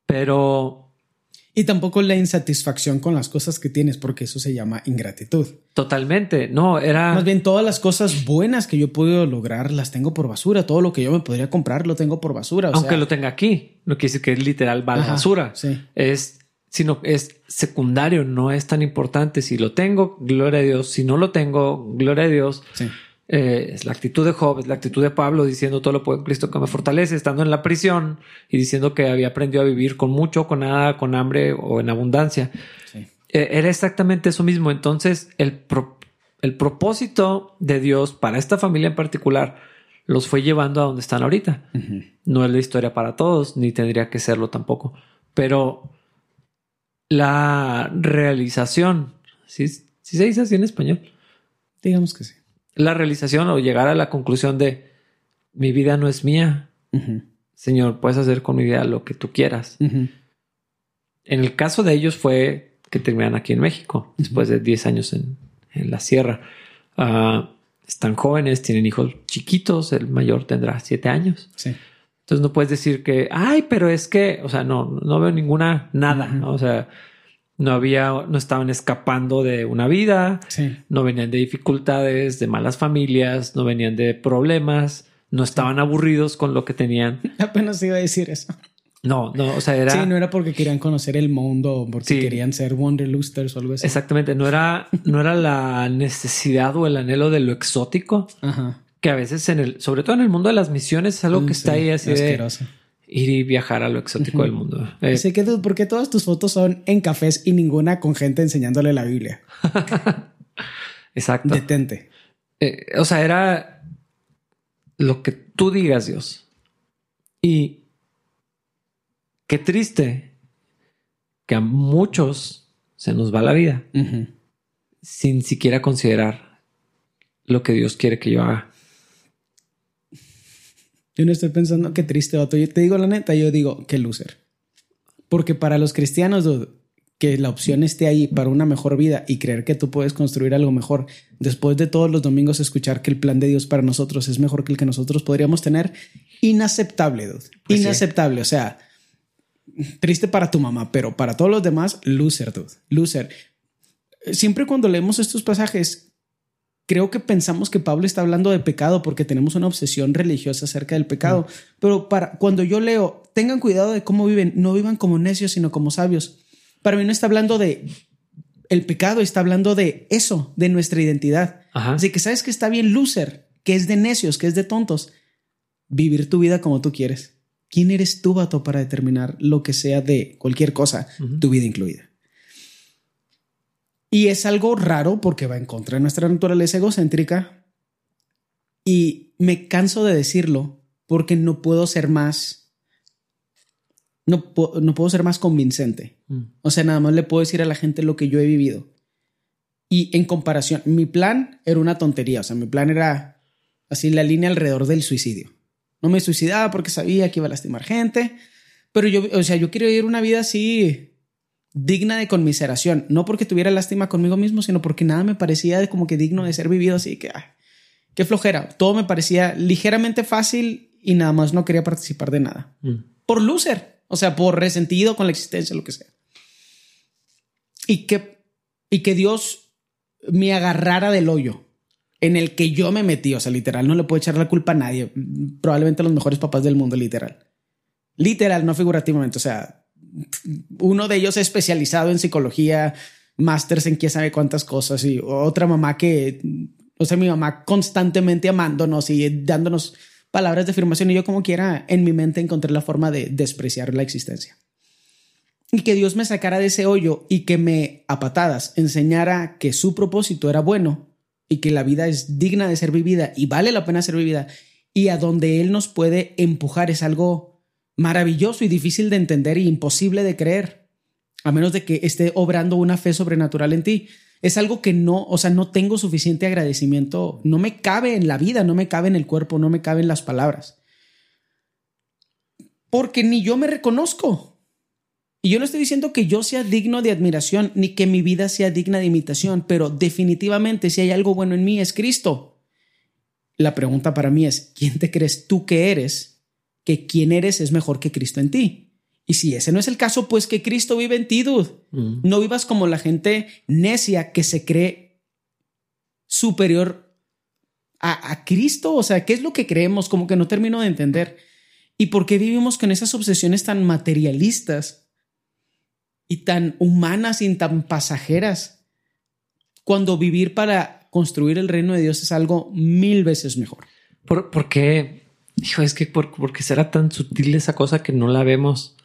Pero y tampoco la insatisfacción con las cosas que tienes, porque eso se llama ingratitud. Totalmente. No, era. Más bien, todas las cosas buenas que yo he podido lograr las tengo por basura. Todo lo que yo me podría comprar lo tengo por basura. Aunque lo tenga aquí. No quiere decir que es literal va a la basura. Sí. Es, sino es secundario, no es tan importante. Si lo tengo, gloria a Dios. Si no lo tengo, gloria a Dios. Sí. Eh, es la actitud de Job, es la actitud de Pablo diciendo todo lo puedo en Cristo que me fortalece, estando en la prisión y diciendo que había aprendido a vivir con mucho, con nada, con hambre o en abundancia. Eh, era exactamente eso mismo. Entonces, el, el propósito de Dios para esta familia en particular los fue llevando a donde están ahorita. No es la historia para todos, ni tendría que serlo tampoco. Pero la realización, si se dice así en español? Digamos que sí la realización o llegar a la conclusión de mi vida no es mía. Señor, puedes hacer con mi vida lo que tú quieras. En el caso de ellos fue que terminan aquí en México, después de 10 años en, la sierra. Ah, están jóvenes, tienen hijos chiquitos, el mayor tendrá 7 años. Entonces no puedes decir que, ay, pero es que, o sea, no, no veo ninguna nada, O sea, no había, no estaban escapando de una vida, no venían de dificultades, de malas familias, no venían de problemas, no estaban aburridos con lo que tenían. [LAUGHS] Apenas iba a decir eso. No, no, o sea, era. Sí, no era porque querían conocer el mundo o porque querían ser Wanderlusters o algo así. Exactamente, no era, no era la necesidad o el anhelo de lo exótico. Que a veces en el, sobre todo en el mundo de las misiones, es algo mm, que está ahí así asqueroso ir y viajar a lo exótico del mundo. Eh, que ¿por qué todas tus fotos son en cafés y ninguna con gente enseñándole la Biblia? [LAUGHS] Exacto. Detente. Eh, o sea, era lo que tú digas, Dios. Y qué triste que a muchos se nos va la vida sin siquiera considerar lo que Dios quiere que yo haga. Yo no estoy pensando qué triste vato. Yo te digo la neta, yo digo qué loser. Porque para los cristianos, que la opción esté ahí para una mejor vida y creer que tú puedes construir algo mejor, después de todos los domingos escuchar que el plan de Dios para nosotros es mejor que el que nosotros podríamos tener, inaceptable, dude. Pues inaceptable. O sea, triste para tu mamá, pero para todos los demás, loser, dude. Loser. Siempre cuando leemos estos pasajes, creo que pensamos que Pablo está hablando de pecado porque tenemos una obsesión religiosa acerca del pecado. Pero para cuando yo leo, tengan cuidado de cómo viven, no vivan como necios, sino como sabios. Para mí no está hablando de el pecado, está hablando de eso, de nuestra identidad. Así que sabes que está bien loser, que es de necios, que es de tontos. Vivir tu vida como tú quieres. ¿Quién eres tú, vato, para determinar lo que sea de cualquier cosa, tu vida incluida? Y es algo raro porque va en contra de nuestra naturaleza egocéntrica. Y me canso de decirlo porque no puedo ser más. No, no puedo ser más convincente. Mm. O sea, nada más le puedo decir a la gente lo que yo he vivido. Y en comparación, mi plan era una tontería. O sea, mi plan era así la línea alrededor del suicidio. No me suicidaba porque sabía que iba a lastimar gente. Pero yo, o sea, yo quiero vivir una vida así digna de conmiseración, no porque tuviera lástima conmigo mismo, sino porque nada me parecía de como que digno de ser vivido, así que, ay, qué flojera, todo me parecía ligeramente fácil y nada más no quería participar de nada. Mm. Por loser, o sea, por resentido con la existencia, lo que sea. Y que, y que Dios me agarrara del hoyo en el que yo me metí, o sea, literal, no le puedo echar la culpa a nadie, probablemente los mejores papás del mundo, literal. Literal, no figurativamente, o sea, uno de ellos especializado en psicología, másters en quién sabe cuántas cosas y otra mamá que, o sea, mi mamá constantemente amándonos y dándonos palabras de afirmación y yo como quiera en mi mente encontré la forma de despreciar la existencia. Y que Dios me sacara de ese hoyo y que me a patadas enseñara que su propósito era bueno y que la vida es digna de ser vivida y vale la pena ser vivida y a donde Él nos puede empujar es algo maravilloso y difícil de entender e imposible de creer, a menos de que esté obrando una fe sobrenatural en ti. es algo que no, o sea, no tengo suficiente agradecimiento, no me cabe en la vida, no me cabe en el cuerpo, no me cabe en las palabras. Porque ni yo me reconozco. Y yo no estoy diciendo que yo sea digno de admiración, ni que mi vida sea digna de imitación, pero definitivamente si hay algo bueno en mí es Cristo. La pregunta para mí es, ¿quién te crees tú que eres? Que quién eres es mejor que Cristo en ti. Y si ese no es el caso, pues que Cristo vive en ti, dude. Mm. No vivas como la gente necia que se cree superior a, a, Cristo. O sea, ¿qué es lo que creemos? Como que no termino de entender. ¿Y por qué vivimos con esas obsesiones tan materialistas y tan humanas y tan pasajeras? Cuando vivir para construir el reino de Dios es algo mil veces mejor. ¿Por, por qué? Hijo, es que por, qué será tan sutil esa cosa que no la vemos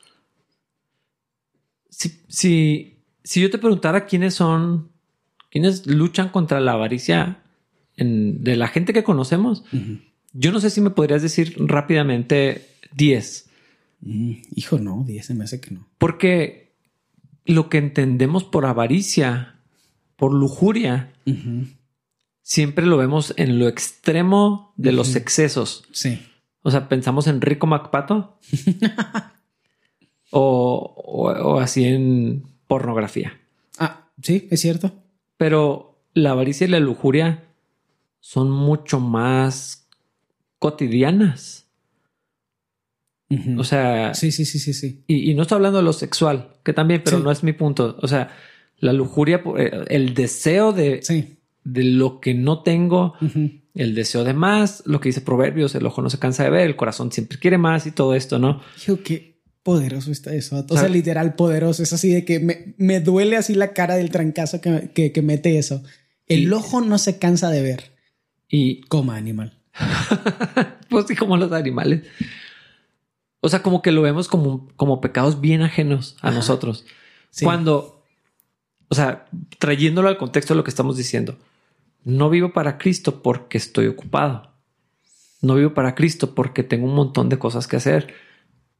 si, si, yo te preguntara quiénes son, quiénes luchan contra la avaricia de la gente que conocemos, yo no sé si me podrías decir rápidamente 10. Mm, hijo, no, 10 se me hace que no. Porque lo que entendemos por avaricia, por lujuria, siempre lo vemos en lo extremo de los excesos. Sí. O sea, pensamos en Rico MacPato. [LAUGHS] o, así en pornografía. Ah, sí, es cierto. Pero la avaricia y la lujuria son mucho más cotidianas. O sea. Sí, sí, sí, sí, sí. Y, no estoy hablando de lo sexual, que también, pero no es mi punto. O sea, la lujuria, eh, el deseo de, de lo que no tengo, el deseo de más, lo que dice Proverbios, el ojo no se cansa de ver, el corazón siempre quiere más y todo esto, ¿no? Yo que poderoso está eso. O sea, literal poderoso. Es así de que me, me duele así la cara del trancazo que, que, mete eso. El ojo no se cansa de ver. Y como animal. [LAUGHS] pues sí, como los animales. O sea, como que lo vemos como, como pecados bien ajenos a nosotros. Cuando, o sea, trayéndolo al contexto de lo que estamos diciendo, no vivo para Cristo porque estoy ocupado. No vivo para Cristo porque tengo un montón de cosas que hacer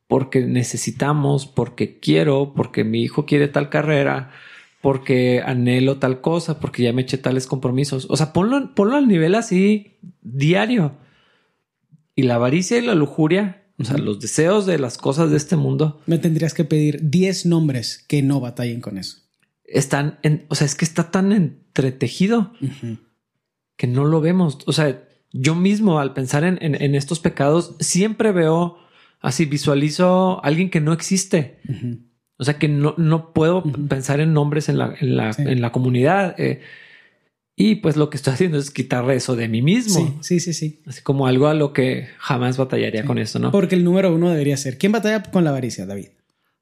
porque necesitamos, porque quiero, porque mi hijo quiere tal carrera, porque anhelo tal cosa, porque ya me eché tales compromisos. O sea, ponlo, ponlo al nivel así diario. Y la avaricia y la lujuria, o sea, los deseos de las cosas de este mundo. Me tendrías que pedir 10 nombres que no batallen con eso. Están en, o sea, es que está tan entretejido que no lo vemos. O sea, yo mismo al pensar en, en estos pecados siempre veo así visualizo a alguien que no existe. O sea que no, no puedo pensar en nombres en la, en la, en la comunidad. Eh, y pues lo que estoy haciendo es quitar eso de mí mismo. Sí, sí, sí, Así como algo a lo que jamás batallaría con eso, ¿no? Porque el número uno debería ser, ¿quién batalla con la avaricia, David?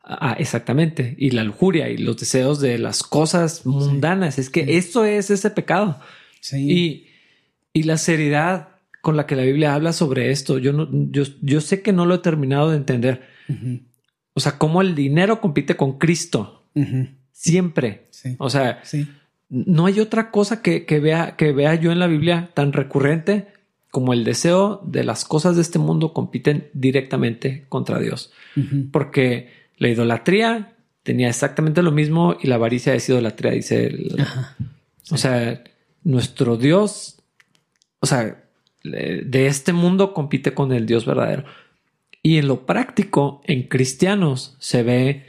Ah, exactamente. Y la lujuria y los deseos de las cosas mundanas. Es que eso es ese pecado. Y, y la seriedad con la que la Biblia habla sobre esto. Yo, no, yo, yo sé que no lo he terminado de entender. O sea, cómo el dinero compite con Cristo. Siempre. O sea, no hay otra cosa que, vea, que vea yo en la Biblia tan recurrente como el deseo de las cosas de este mundo compiten directamente contra Dios. Porque la idolatría tenía exactamente lo mismo y la avaricia es idolatría, dice. O sea, nuestro Dios, o sea, de este mundo compite con el Dios verdadero. Y en lo práctico, en cristianos, se ve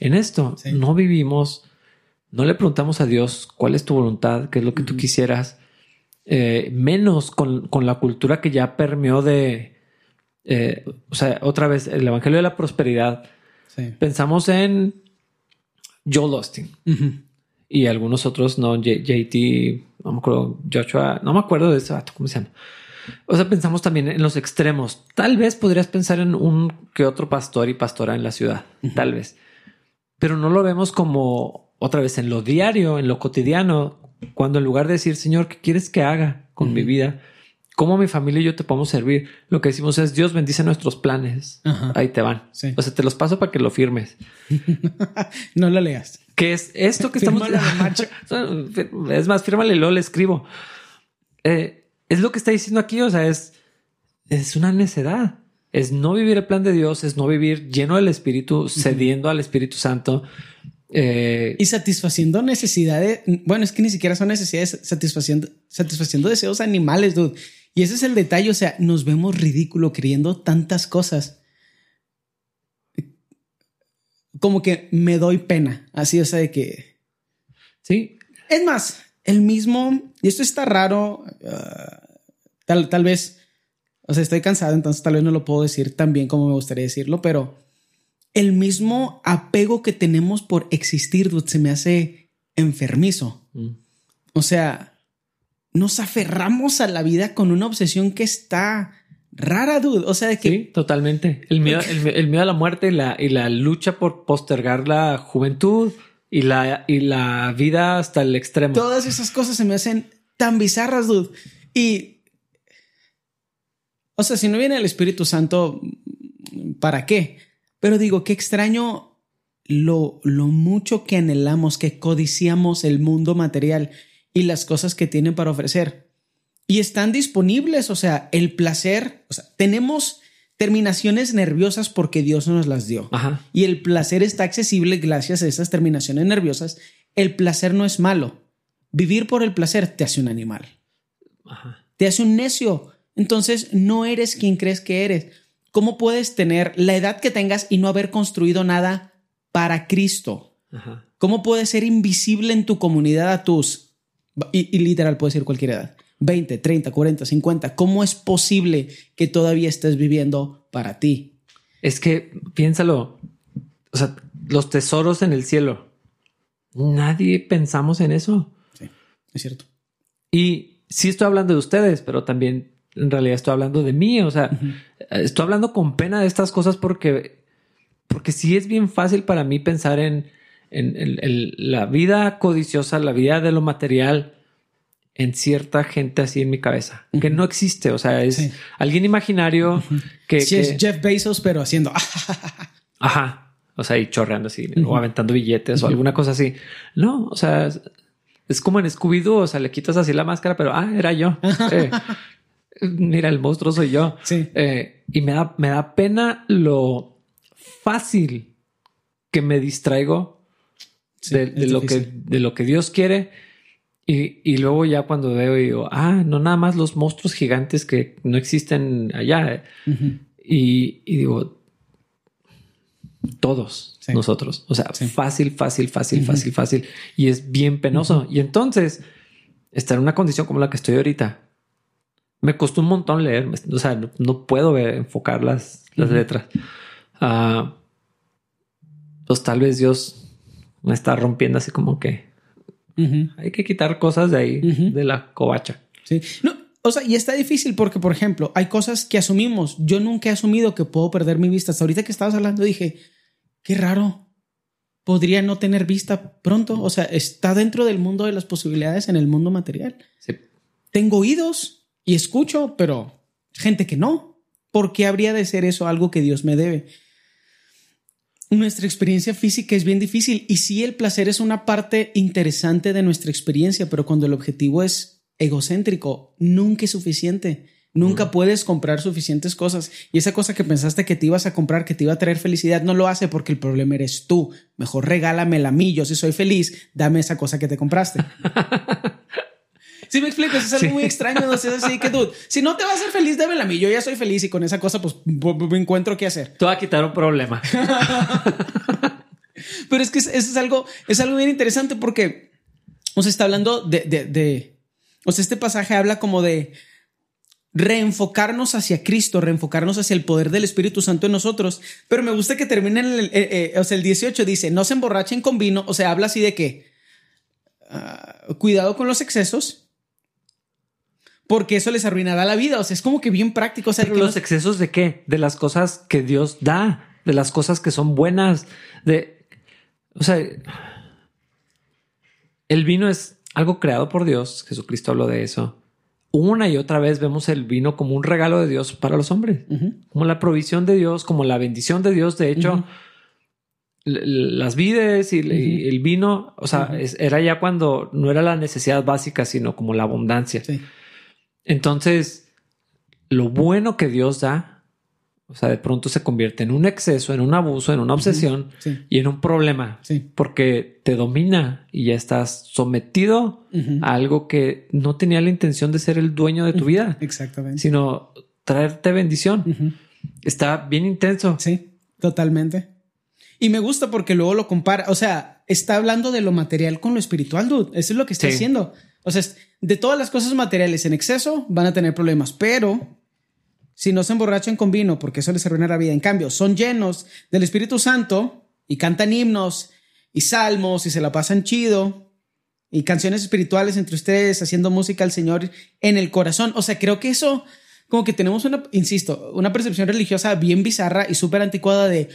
en esto. No vivimos, no le preguntamos a Dios cuál es tu voluntad, qué es lo que tú quisieras, eh, menos con, la cultura que ya permeó de, eh, o sea, otra vez, el Evangelio de la Prosperidad. Pensamos en Joel Austin y algunos otros, no, JT, no me acuerdo, Joshua, no me acuerdo de ese ¿cómo se llama? O sea, pensamos también en los extremos. Tal vez podrías pensar en un que otro pastor y pastora en la ciudad, tal vez. Pero no lo vemos como otra vez en lo diario, en lo cotidiano, cuando en lugar de decir, Señor, ¿qué quieres que haga con mi vida? ¿Cómo mi familia y yo te podemos servir? Lo que decimos es, Dios bendice nuestros planes. Ahí te van. O sea, te los paso para que lo firmes. [LAUGHS] no lo leas. ¿Qué es esto que estamos... [LAUGHS] es más, fírmale y luego le escribo. Eh, es lo que está diciendo aquí, o sea, es, es una necedad. Es no vivir el plan de Dios, es no vivir lleno del Espíritu, cediendo al Espíritu Santo. Eh, y satisfaciendo necesidades, bueno, es que ni siquiera son necesidades, satisfaciendo, satisfaciendo deseos animales, dude. Y ese es el detalle, o sea, nos vemos ridículo creyendo tantas cosas. Como que me doy pena, así, o sea, de que... Sí. Es más, el mismo, y esto está raro, uh, tal, tal vez, o sea, estoy cansado, entonces tal vez no lo puedo decir tan bien como me gustaría decirlo, pero el mismo apego que tenemos por existir, dude, se me hace enfermizo. Mm. O sea, nos aferramos a la vida con una obsesión que está rara, dude. O sea, de que. Sí, totalmente. El miedo, el, miedo a la muerte y la, y la lucha por postergar la juventud y la, y la vida hasta el extremo. Todas esas cosas se me hacen tan bizarras, dude. Y. O sea, si no viene el Espíritu Santo, ¿para qué? Pero digo, qué extraño lo, lo mucho que anhelamos, que codiciamos el mundo material y las cosas que tienen para ofrecer. Y están disponibles, o sea, el placer, o sea, tenemos terminaciones nerviosas porque Dios nos las dio. Y el placer está accesible gracias a esas terminaciones nerviosas. El placer no es malo. Vivir por el placer te hace un animal. Te hace un necio. Entonces no eres quien crees que eres. ¿Cómo puedes tener la edad que tengas y no haber construido nada para Cristo? ¿Cómo puedes ser invisible en tu comunidad a tus... Y, literal puede ser cualquier edad. 20, 30, 40, 50. ¿Cómo es posible que todavía estés viviendo para ti? Es que piénsalo. O sea, los tesoros en el cielo. Nadie pensamos en eso. Sí, es cierto. Y sí estoy hablando de ustedes, pero también en realidad estoy hablando de mí. O sea, estoy hablando con pena de estas cosas porque, porque sí es bien fácil para mí pensar en, en, la vida codiciosa, la vida de lo material en cierta gente así en mi cabeza, que no existe. O sea, es alguien imaginario que, sí, es Jeff Bezos, pero haciendo. [LAUGHS] Ajá. O sea, y chorreando así, o aventando billetes o alguna cosa así. No, o sea, es, como en Scooby-Doo. O sea, le quitas así la máscara, pero ah, era yo. [LAUGHS] Eh, mira, el monstruo soy yo. Sí. Eh, y me da, me da pena lo fácil que me distraigo de, lo que, de lo que Dios quiere. Y, y, luego ya cuando veo y digo, ah, no nada más los monstruos gigantes que no existen allá. y, y, digo, todos nosotros. O sea, fácil, fácil, fácil, fácil, fácil. Y es bien penoso. Y entonces, estar en una condición como la que estoy ahorita, me costó un montón leer, o sea, no, puedo enfocar las, las letras. Uh, pues tal vez Dios me está rompiendo así como que hay que quitar cosas de ahí, de la covacha. Sí. No, o sea, y está difícil porque, por ejemplo, hay cosas que asumimos. Yo nunca he asumido que puedo perder mi vista. Hasta ahorita que estabas hablando dije, qué raro. Podría no tener vista pronto. O sea, está dentro del mundo de las posibilidades en el mundo material. Sí. Tengo oídos y escucho, pero gente que no. ¿Por qué habría de ser eso algo que Dios me debe? Nuestra experiencia física es bien difícil y sí el placer es una parte interesante de nuestra experiencia, pero cuando el objetivo es egocéntrico, nunca es suficiente. Nunca puedes comprar suficientes cosas. Y esa cosa que pensaste que te ibas a comprar, que te iba a traer felicidad, no lo hace porque el problema eres tú. Mejor regálamela a mí. Yo si soy feliz, dame esa cosa que te compraste. [LAUGHS] Si me explico, es algo muy extraño. No sé, así que tú, si no te va a hacer feliz, démela a mí. Yo ya soy feliz y con esa cosa, pues me encuentro qué hacer. Te va a quitar un problema. [LAUGHS] Pero es que eso es algo, es algo bien interesante porque o sea, está hablando de, de, o sea, este pasaje habla como de reenfocarnos hacia Cristo, reenfocarnos hacia el poder del Espíritu Santo en nosotros. Pero me gusta que termine en el, eh, eh, o sea, el 18 dice, no se emborrachen con vino, o sea, habla así de que ah, cuidado con los excesos, porque eso les arruinará la vida. O sea, es como que bien práctico. O sea, los excesos de qué? De las cosas que Dios da, de las cosas que son buenas, de, o sea, el vino es algo creado por Dios. Jesucristo habló de eso. Una y otra vez vemos el vino como un regalo de Dios para los hombres, como la provisión de Dios, como la bendición de Dios. De hecho, las vides y, el vino, o sea, era ya cuando no era la necesidad básica, sino como la abundancia. Sí. Entonces, lo bueno que Dios da O sea, de pronto se convierte en un exceso, en un abuso, en una obsesión y en un problema. Porque te domina y ya estás sometido a algo que no tenía la intención de ser el dueño de tu vida. Exactamente. Sino traerte bendición. Está bien intenso. Sí, totalmente. Y me gusta porque luego lo compara. O sea, está hablando de lo material con lo espiritual, dude. Eso es lo que está haciendo. O sea, de todas las cosas materiales en exceso van a tener problemas, pero si no se emborrachan con vino, porque eso les arruina la vida. En cambio, son llenos del Espíritu Santo y cantan himnos y salmos y se la pasan chido y canciones espirituales entre ustedes, haciendo música al Señor en el corazón. O sea, creo que eso, como que tenemos una, insisto, una percepción religiosa bien bizarra y súper anticuada de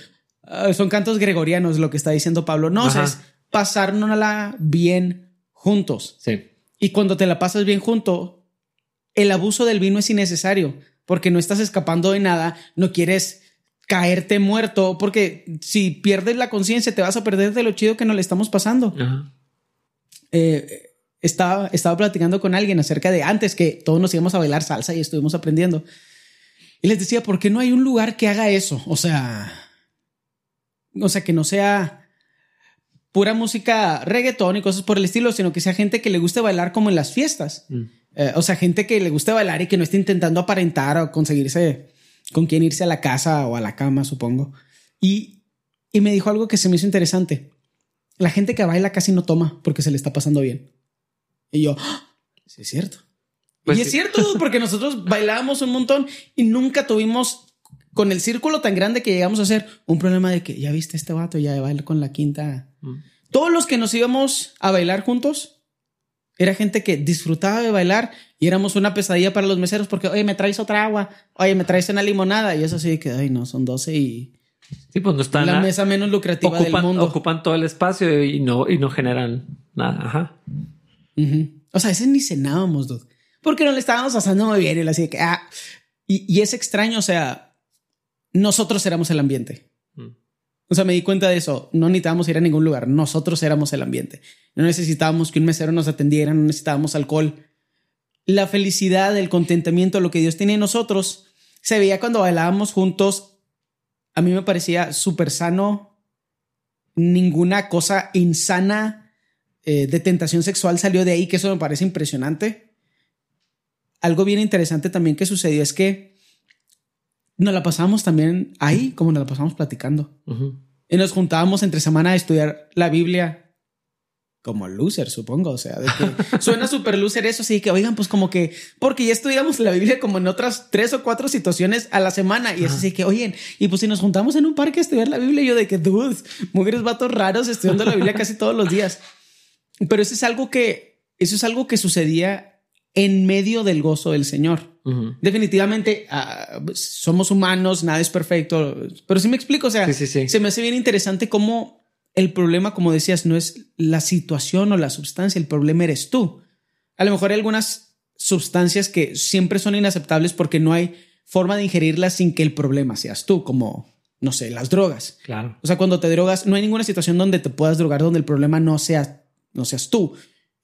ah, son cantos gregorianos, lo que está diciendo Pablo. No, o sea, es pasárnosla bien juntos. Sí. Y cuando te la pasas bien junto, el abuso del vino es innecesario porque no estás escapando de nada, no quieres caerte muerto, porque si pierdes la conciencia te vas a perder de lo chido que nos le estamos pasando. Eh, estaba, estaba platicando con alguien acerca de antes que todos nos íbamos a bailar salsa y estuvimos aprendiendo. Y les decía, ¿por qué no hay un lugar que haga eso? O sea, o sea, que no sea pura música reggaetón y cosas por el estilo, sino que sea gente que le guste bailar como en las fiestas. Mm. Eh, o sea, gente que le gusta bailar y que no esté intentando aparentar o conseguirse con quién irse a la casa o a la cama, supongo. Y, y me dijo algo que se me hizo interesante. La gente que baila casi no toma porque se le está pasando bien. Y yo, ¡Ah! sí es cierto. Pues y es cierto, [LAUGHS] porque nosotros bailábamos un montón y nunca tuvimos con el círculo tan grande que llegamos a hacer un problema de que ya viste este vato, ya baila con la quinta. Mm. Todos los que nos íbamos a bailar juntos, era gente que disfrutaba de bailar y éramos una pesadilla para los meseros porque, oye, me traes otra agua, oye, me traes una limonada. Y eso sí que, ay, no, son 12 y. Sí, pues no están. La mesa menos lucrativa del mundo. Ocupan todo el espacio y no, y no generan nada. Ajá. O sea, ese ni cenábamos, dude. Porque no le estábamos pasando muy bien. Y así que, ah. Y, y es extraño, o sea, nosotros éramos el ambiente. O sea, me di cuenta de eso. No necesitábamos ir a ningún lugar. Nosotros éramos el ambiente. No necesitábamos que un mesero nos atendiera, no necesitábamos alcohol. La felicidad, el contentamiento, lo que Dios tiene en nosotros, se veía cuando bailábamos juntos. A mí me parecía súper sano. Ninguna cosa insana eh, de tentación sexual salió de ahí, que eso me parece impresionante. Algo bien interesante también que sucedió es que nos la pasamos también ahí, como nos la pasamos platicando. Y nos juntábamos entre semana a estudiar la Biblia como loser, supongo. O sea, de que [LAUGHS] suena súper loser eso. Sí, que oigan, pues como que, porque ya estudiamos la Biblia como en otras tres o cuatro situaciones a la semana. Y eso sí que, oigan, y pues si nos juntamos en un parque a estudiar la Biblia, yo de que, dudes, mujeres vatos raros estudiando la Biblia casi todos los días. Pero eso es algo que, eso es algo que sucedía en medio del gozo del Señor. Definitivamente ah, somos humanos, nada es perfecto, pero si me explico, o sea, se me hace bien interesante cómo el problema, como decías, no es la situación o la sustancia, el problema eres tú. A lo mejor hay algunas sustancias que siempre son inaceptables porque no hay forma de ingerirlas sin que el problema seas tú, como, no sé, las drogas. Claro. O sea, cuando te drogas, no hay ninguna situación donde te puedas drogar donde el problema no, sea, no seas tú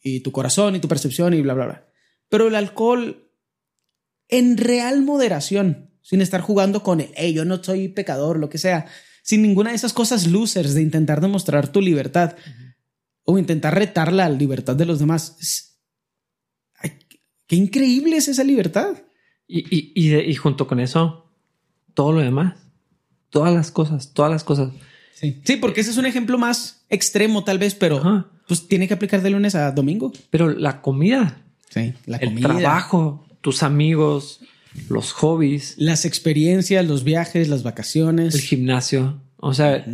y tu corazón y tu percepción y bla, bla, bla. Pero el alcohol en real moderación, sin estar jugando con el, hey, yo no soy pecador, lo que sea, sin ninguna de esas cosas losers de intentar demostrar tu libertad o intentar retar la libertad de los demás. qué increíble es esa libertad. Y, y, junto con eso, todo lo demás, todas las cosas, todas las cosas. Sí, sí porque ese es un ejemplo más extremo tal vez, pero pues tiene que aplicar de lunes a domingo. Pero la comida, sí, la el trabajo, tus amigos, los hobbies. Las experiencias, los viajes, las vacaciones. El gimnasio. O sea,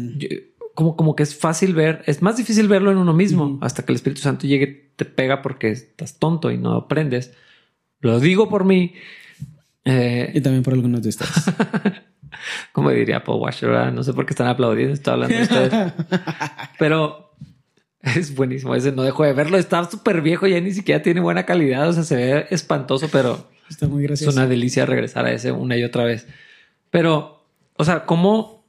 como, como que es fácil ver, es más difícil verlo en uno mismo hasta que el Espíritu Santo llegue, te pega porque estás tonto y no aprendes. Lo digo por mí. Eh, y también por algunos de [LAUGHS] ustedes. como diría Paul Washer, no sé por qué están aplaudiendo, estoy hablando de ustedes. [LAUGHS] Pero [LAUGHS] Es buenísimo. Ese no dejo de verlo. Está súper viejo, ya ni siquiera tiene buena calidad. O sea, se ve espantoso, pero está muy gracioso. Es una delicia regresar a ese una y otra vez. Pero, o sea, como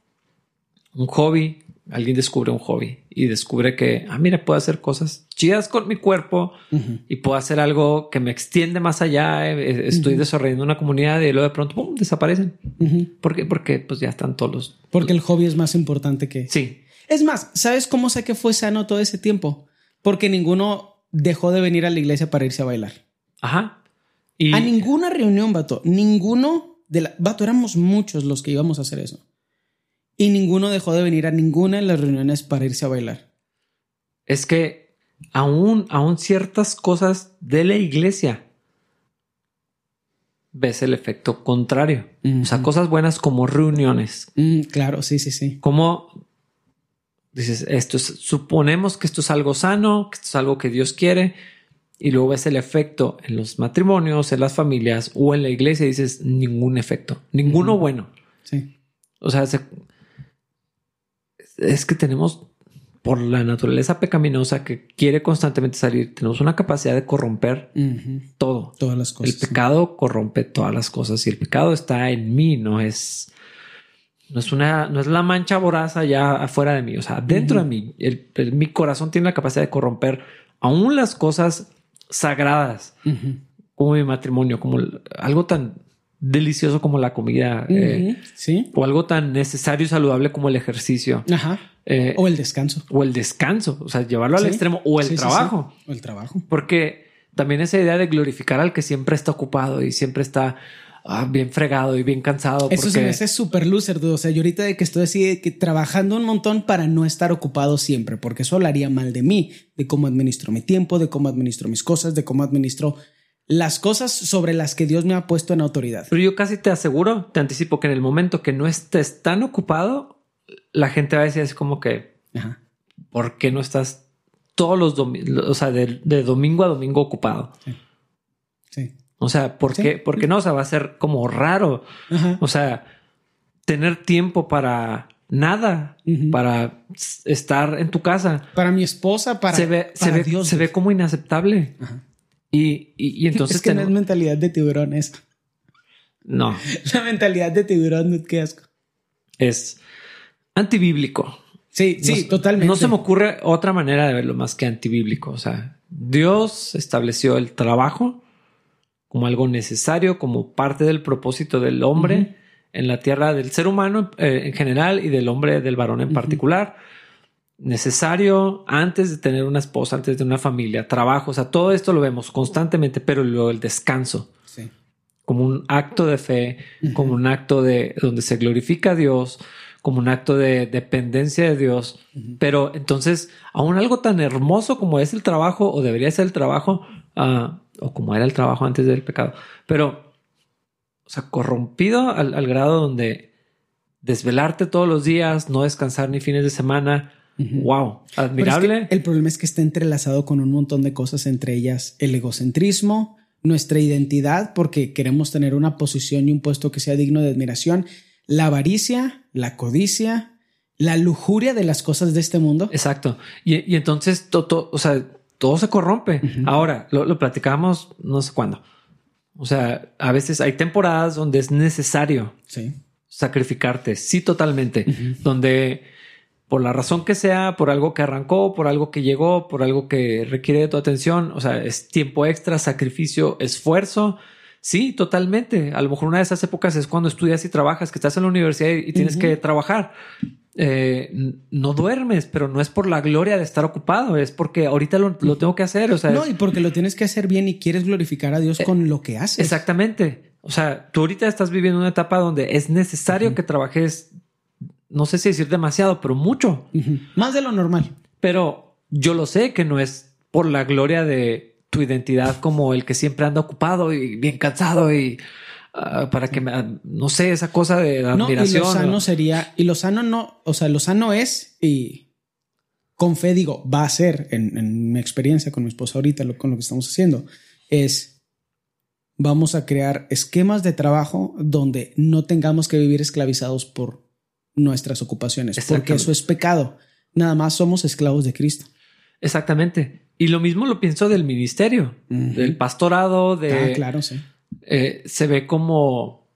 un hobby, alguien descubre un hobby y descubre que, ah, mira, puedo hacer cosas chidas con mi cuerpo y puedo hacer algo que me extiende más allá. Eh, eh, estoy desarrollando una comunidad y luego de pronto, ¡pum!, desaparecen. ¿Por qué? Porque pues ya están todos los... Porque el hobby es más importante que... Sí. Es más, ¿sabes cómo sé que fue sano todo ese tiempo? Porque ninguno dejó de venir a la iglesia para irse a bailar. Ajá. Y... A ninguna reunión, vato. Ninguno de la... Vato, éramos muchos los que íbamos a hacer eso. Y ninguno dejó de venir a ninguna de las reuniones para irse a bailar. Es que aún, aún ciertas cosas de la iglesia ves el efecto contrario. O sea, cosas buenas como reuniones. Mm, claro, sí, sí, sí. Como dices, esto es, suponemos que esto es algo sano, que esto es algo que Dios quiere, y luego ves el efecto en los matrimonios, en las familias o en la iglesia y dices, ningún efecto, ninguno bueno. Sí. O sea, es que tenemos por la naturaleza pecaminosa que quiere constantemente salir, tenemos una capacidad de corromper todo. Todas las cosas. El pecado corrompe todas las cosas y el pecado está en mí, no es, no es una, no es la mancha voraz allá afuera de mí. O sea, dentro de mí, mi corazón tiene la capacidad de corromper aún las cosas sagradas, como mi matrimonio, como algo tan delicioso como la comida, eh, sí, o algo tan necesario y saludable como el ejercicio, Ajá. Eh, o el descanso, o el descanso, o sea, llevarlo al extremo, o el trabajo, o el trabajo, porque también esa idea de glorificar al que siempre está ocupado y siempre está ah, bien fregado y bien cansado. Eso se me hace súper loser, dude. O sea, yo ahorita de que estoy así que trabajando un montón para no estar ocupado siempre, porque eso hablaría mal de mí, de cómo administro mi tiempo, de cómo administro mis cosas, de cómo administro las cosas sobre las que Dios me ha puesto en autoridad. Pero yo casi te aseguro, te anticipo que en el momento que no estés tan ocupado, la gente va a decir así como que, ¿por qué no estás todos los domingos, o sea, de, domingo a domingo ocupado? Sí. O sea, ¿por qué? Porque no, o sea, va a ser como raro. O sea, tener tiempo para nada, para estar en tu casa. Para mi esposa, para, se ve, se ve, Se ve como inaceptable. Y, [LAUGHS] entonces. Es que no es mentalidad de tiburón eso. No. [LAUGHS] La mentalidad de tiburón, qué asco. Es antibíblico. Sí, sí, totalmente. No se me ocurre otra manera de verlo más que antibíblico. O sea, Dios estableció el trabajo como algo necesario, como parte del propósito del hombre en la tierra, del ser humano eh, en general y del hombre, del varón en particular. Necesario antes de tener una esposa, antes de una familia, trabajo, o sea, todo esto lo vemos constantemente, pero luego el descanso, como un acto de fe, como un acto de donde se glorifica a Dios, como un acto de dependencia de Dios, pero entonces, aún algo tan hermoso como es el trabajo, o debería ser el trabajo, ah, o como era el trabajo antes del pecado, pero, o sea, corrompido al grado donde desvelarte todos los días, no descansar ni fines de semana, Wow, admirable. el problema es que está entrelazado con un montón de cosas, entre ellas el egocentrismo, nuestra identidad, porque queremos tener una posición y un puesto que sea digno de admiración, la avaricia, la codicia, la lujuria de las cosas de este mundo. Exacto. Y, entonces todo, o sea, todo se corrompe. Ahora lo, lo platicamos no sé cuándo. O sea, a veces hay temporadas donde es necesario sacrificarte. Sí, totalmente. Donde por la razón que sea, por algo que arrancó, por algo que llegó, por algo que requiere de tu atención, o sea, es tiempo extra, sacrificio, esfuerzo. Sí, totalmente. A lo mejor una de esas épocas es cuando estudias y trabajas, que estás en la universidad y tienes que trabajar. Eh, no duermes, pero no es por la gloria de estar ocupado, es porque ahorita lo, tengo que hacer. O sea, no, y porque lo tienes que hacer bien y quieres glorificar a Dios eh, con lo que haces. Exactamente. O sea, tú ahorita estás viviendo una etapa donde es necesario que trabajes no sé si decir demasiado, pero mucho. Más de lo normal. Pero yo lo sé que no es por la gloria de tu identidad como el que siempre anda ocupado y bien cansado y ah, para que me, no sé, esa cosa de admiración. No, y lo sano sería, y lo sano no, o sea, lo sano es y con fe digo, va a ser en, mi experiencia con mi esposa ahorita, con lo que estamos haciendo, es vamos a crear esquemas de trabajo donde no tengamos que vivir esclavizados por nuestras ocupaciones, porque eso es pecado. Nada más somos esclavos de Cristo. Exactamente. Y lo mismo lo pienso del ministerio, del pastorado, de... Ah, claro, sí. Eh, se ve como,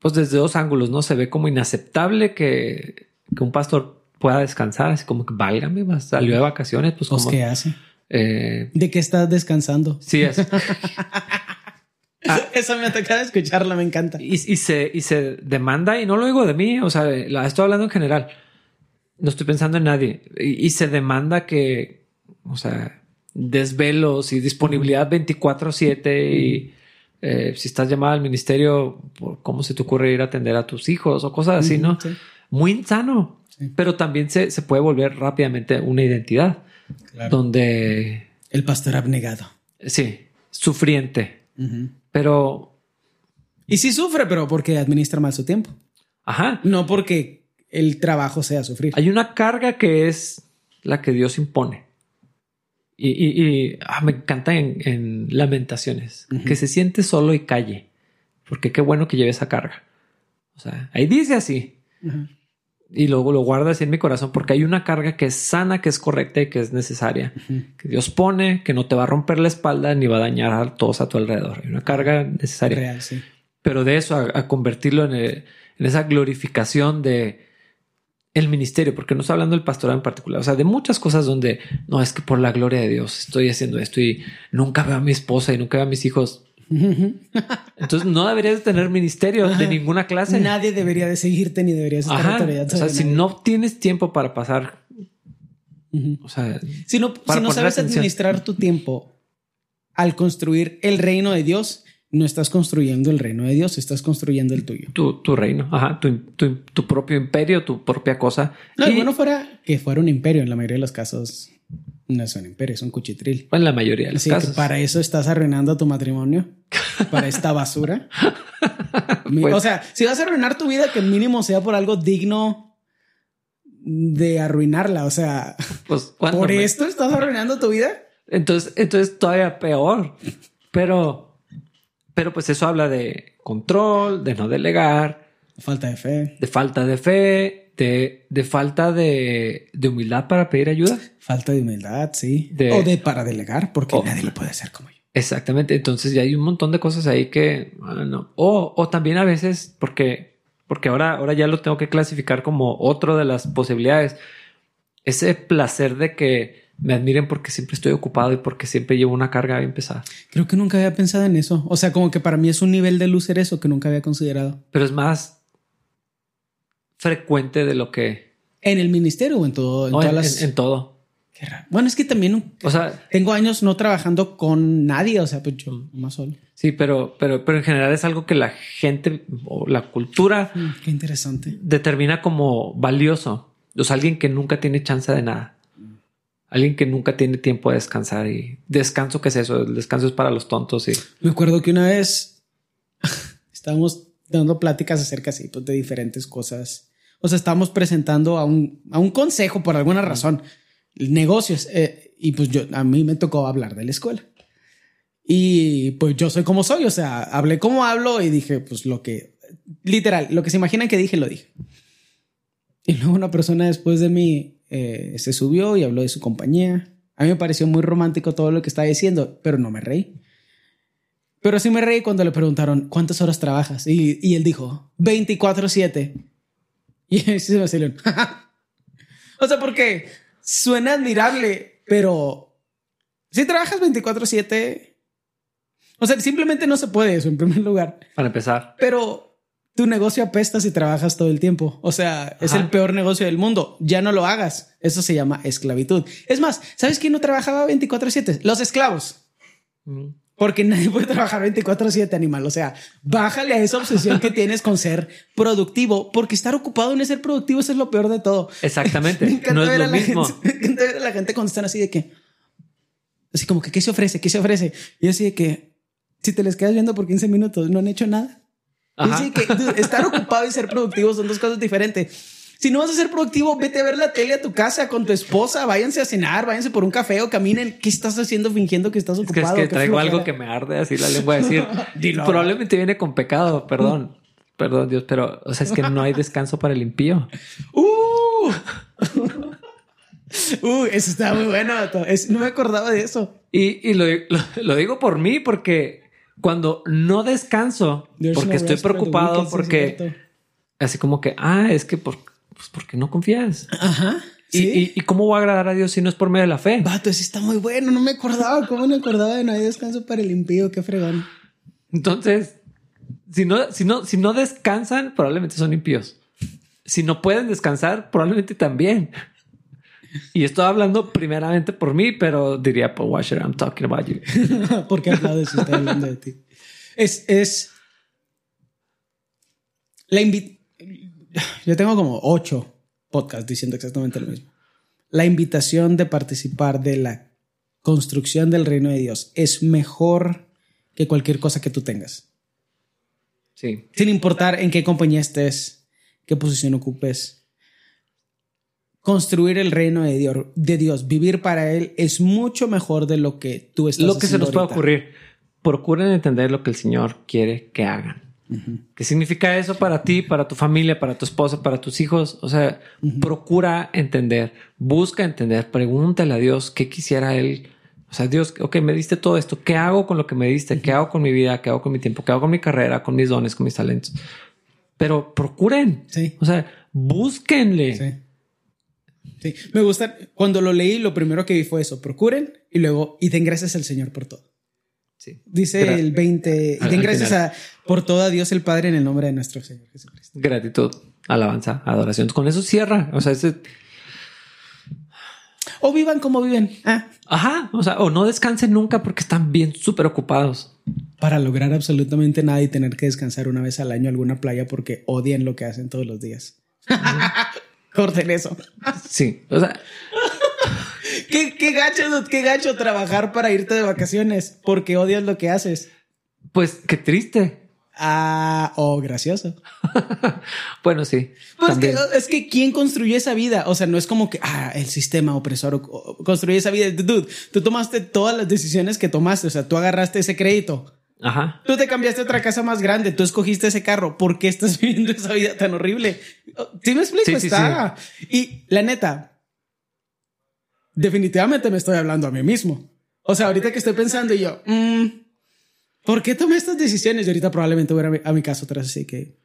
pues desde dos ángulos, ¿no? Se ve como inaceptable que, que un pastor pueda descansar, así como que válgame, salió de vacaciones, pues, pues ¿qué hace? Eh, ¿De qué estás descansando? Sí, es. [LAUGHS] Ah. Eso me toca escucharla, me encanta. Y, se, y se demanda, y no lo digo de mí, o sea, la estoy hablando en general. No estoy pensando en nadie. Y, se demanda que, o sea, desvelos y disponibilidad 24-7 y eh, si estás llamada al ministerio, ¿cómo se te ocurre ir a atender a tus hijos o cosas así, no? Muy insano. Pero también se, se, puede volver rápidamente una identidad donde... El pastor abnegado. Sí, sufriente. Pero... Y sí sufre, pero porque administra mal su tiempo. Ajá. No porque el trabajo sea sufrir. Hay una carga que es la que Dios impone. Y, ah, me encanta en, lamentaciones, que se siente solo y calle, porque qué bueno que lleve esa carga. O sea, ahí dice así y luego lo guardo así en mi corazón porque hay una carga que es sana, que es correcta y que es necesaria, que Dios pone, que no te va a romper la espalda ni va a dañar a todos a tu alrededor. Hay una carga necesaria. Real, sí. Pero de eso a, convertirlo en, esa glorificación de el ministerio, porque no estoy hablando del pastorado en particular, o sea, de muchas cosas donde no es que por la gloria de Dios estoy haciendo esto y nunca veo a mi esposa y nunca veo a mis hijos. [LAUGHS] Entonces no deberías tener ministerio de ninguna clase. Nadie debería de seguirte ni deberías estar autoridad. O sea, si no tienes tiempo para pasar, o sea, si no, si no sabes administrar tu tiempo al construir el reino de Dios, no estás construyendo el reino de Dios, estás construyendo el tuyo. Tu, tu reino, ajá, tu, tu, tu, propio imperio, tu propia cosa. No, y bueno fuera que fuera un imperio en la mayoría de los casos. No es un imperio, es un cuchitril. En la mayoría de los casos. para eso estás arruinando tu matrimonio. Para esta basura. [LAUGHS] Pues o sea, si vas a arruinar tu vida, que mínimo sea por algo digno de arruinarla. O sea, pues, ¿por esto estás arruinando tu vida? Entonces, entonces todavía peor. Pero, pero pues eso habla de control, de no delegar. Falta de fe. De falta de fe de, falta de, humildad para pedir ayuda. Falta de humildad, sí. o de para delegar, porque nadie lo puede hacer como yo. Exactamente. Entonces ya hay un montón de cosas ahí que ah, no. O, o también a veces, porque, porque ahora, ahora ya lo tengo que clasificar como otro de las posibilidades. Ese placer de que me admiren porque siempre estoy ocupado y porque siempre llevo una carga bien pesada. Creo que nunca había pensado en eso. O sea, como que para mí es un nivel de luz eso que nunca había considerado. Pero es más, frecuente de lo que... ¿En el ministerio o en todo? En, todo. Qué raro. Bueno, es que también... O sea... Tengo años no trabajando con nadie, o sea, pues yo más solo. Sí, pero, pero, pero en general es algo que la gente o la cultura... Mm, qué interesante. Determina como valioso. O sea, alguien que nunca tiene chance de nada. Alguien que nunca tiene tiempo de descansar y descanso, ¿qué es eso? El descanso es para los tontos y... Me acuerdo que una vez [LAUGHS] estábamos dando pláticas acerca así, pues, de diferentes cosas o sea, estamos presentando a un, a un consejo por alguna razón, negocios. Eh, y pues yo, a mí me tocó hablar de la escuela. Y pues yo soy como soy, o sea, hablé como hablo y dije, pues lo que, literal, lo que se imaginan que dije, lo dije. Y luego una persona después de mí eh, se subió y habló de su compañía. A mí me pareció muy romántico todo lo que estaba diciendo, pero no me reí. Pero sí me reí cuando le preguntaron, ¿cuántas horas trabajas? Y, y él dijo, 24/7. Y [LAUGHS] se me salió. [LAUGHS] o sea, porque suena admirable, pero si trabajas 24/7, o sea, simplemente no se puede eso en primer lugar. Para empezar. Pero tu negocio apesta si trabajas todo el tiempo. O sea, es el peor negocio del mundo. Ya no lo hagas. Eso se llama esclavitud. Es más, ¿sabes quién no trabajaba 24/7? Los esclavos. Mm. Porque nadie puede trabajar 24/7 animal. O sea, bájale a esa obsesión que tienes con ser productivo, porque estar ocupado en ser productivo es lo peor de todo. Exactamente. [LAUGHS] no es lo mismo. Gente, [LAUGHS] me encanta ver a la gente cuando están así de que, así como que, ¿qué se ofrece? ¿Qué se ofrece? Y así de que, si te les quedas viendo por 15 minutos, no han hecho nada. Y así que estar ocupado y ser productivo son dos cosas diferentes. Si no vas a ser productivo, vete a ver la tele a tu casa con tu esposa, váyanse a cenar, váyanse por un café o caminen. ¿Qué estás haciendo fingiendo que estás ocupado? Es que, traigo algo que me arde así la lengua a decir. [LAUGHS] Probablemente viene con pecado, perdón. Perdón, Dios, pero o sea, es que no hay descanso para el impío. [LAUGHS] Uh, [LAUGHS] uh eso está muy bueno. no me acordaba de eso. Y, lo, digo por mí, porque cuando no descanso, porque estoy preocupado, porque así como que, ah, es que por, pues porque no confías. Ajá. ¿Y, y, cómo va a agradar a Dios si no es por medio de la fe? Vato, sí está muy bueno. No me acordaba. ¿Cómo me acordaba de no hay descanso para el impío? Qué fregón. Entonces, si no, si no, si no descansan, probablemente son impíos. Si no pueden descansar, probablemente también. Y estoy hablando primeramente por mí, pero diría por Washer, I'm talking about you. [LAUGHS] Porque aplaudes si estoy hablando de ti. Es, es la invitación. Yo tengo como ocho podcasts diciendo exactamente lo mismo. La invitación de participar de la construcción del reino de Dios es mejor que cualquier cosa que tú tengas. Sí. Sin importar en qué compañía estés, qué posición ocupes. Construir el reino de Dios, de Dios, vivir para Él es mucho mejor de lo que tú estás Lo que se nos puede ocurrir. Procuren entender lo que el Señor quiere que hagan. ¿Qué significa eso para ti, para tu familia, para tu esposa, para tus hijos? O sea, procura entender, busca entender, pregúntale a Dios qué quisiera Él. O sea, Dios, ok, me diste todo esto. ¿Qué hago con lo que me diste? ¿Qué hago con mi vida? ¿Qué hago con mi tiempo? ¿Qué hago con mi carrera? ¿Con mis dones? ¿Con mis talentos? Pero procuren. Sí. O sea, búsquenle. Sí. Sí. Me gusta. Cuando lo leí, lo primero que vi fue eso. Procuren y luego, y den gracias al Señor por todo. Dice el 20, y den gracias a, por todo a Dios el Padre en el nombre de nuestro Señor Jesucristo. Gratitud, alabanza, adoración. Con eso cierra. O sea, ese... O vivan como viven. Ah. Ajá. O sea, o no descansen nunca porque están bien súper ocupados. Para lograr absolutamente nada y tener que descansar una vez al año alguna playa porque odian lo que hacen todos los días. [LAUGHS] Corten eso. Sí. O sea, ¿Qué, qué gacho, qué gacho trabajar para irte de vacaciones porque odias lo que haces. Pues qué triste. Ah, oh, gracioso. [LAUGHS] bueno, sí. Pues que, es que quién construyó esa vida. O sea, no es como que ah, el sistema opresor construyó esa vida. Dude, tú tomaste todas las decisiones que tomaste. O sea, tú agarraste ese crédito. Ajá. Tú te cambiaste a otra casa más grande. Tú escogiste ese carro. ¿Por qué estás [LAUGHS] viviendo esa vida tan horrible? ¿Sí me explico? Está. Y la neta, definitivamente me estoy hablando a mí mismo. O sea, ahorita que estoy pensando y yo, mm, ¿por qué tomé estas decisiones? Y ahorita probablemente voy a mi, casa otra vez, así que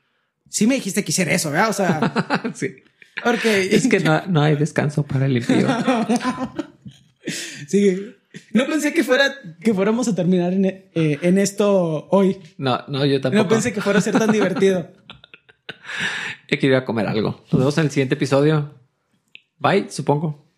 sí me dijiste que hiciera eso, ¿verdad? O sea, [LAUGHS] sí. Porque es que no, hay descanso para el [LAUGHS] impío. sí. No pensé que fuera que fuéramos a terminar en, eh, en, esto hoy. No, no, yo tampoco. No pensé que fuera a ser tan divertido. [LAUGHS] He querido comer algo. Nos vemos en el siguiente episodio. Bye, supongo.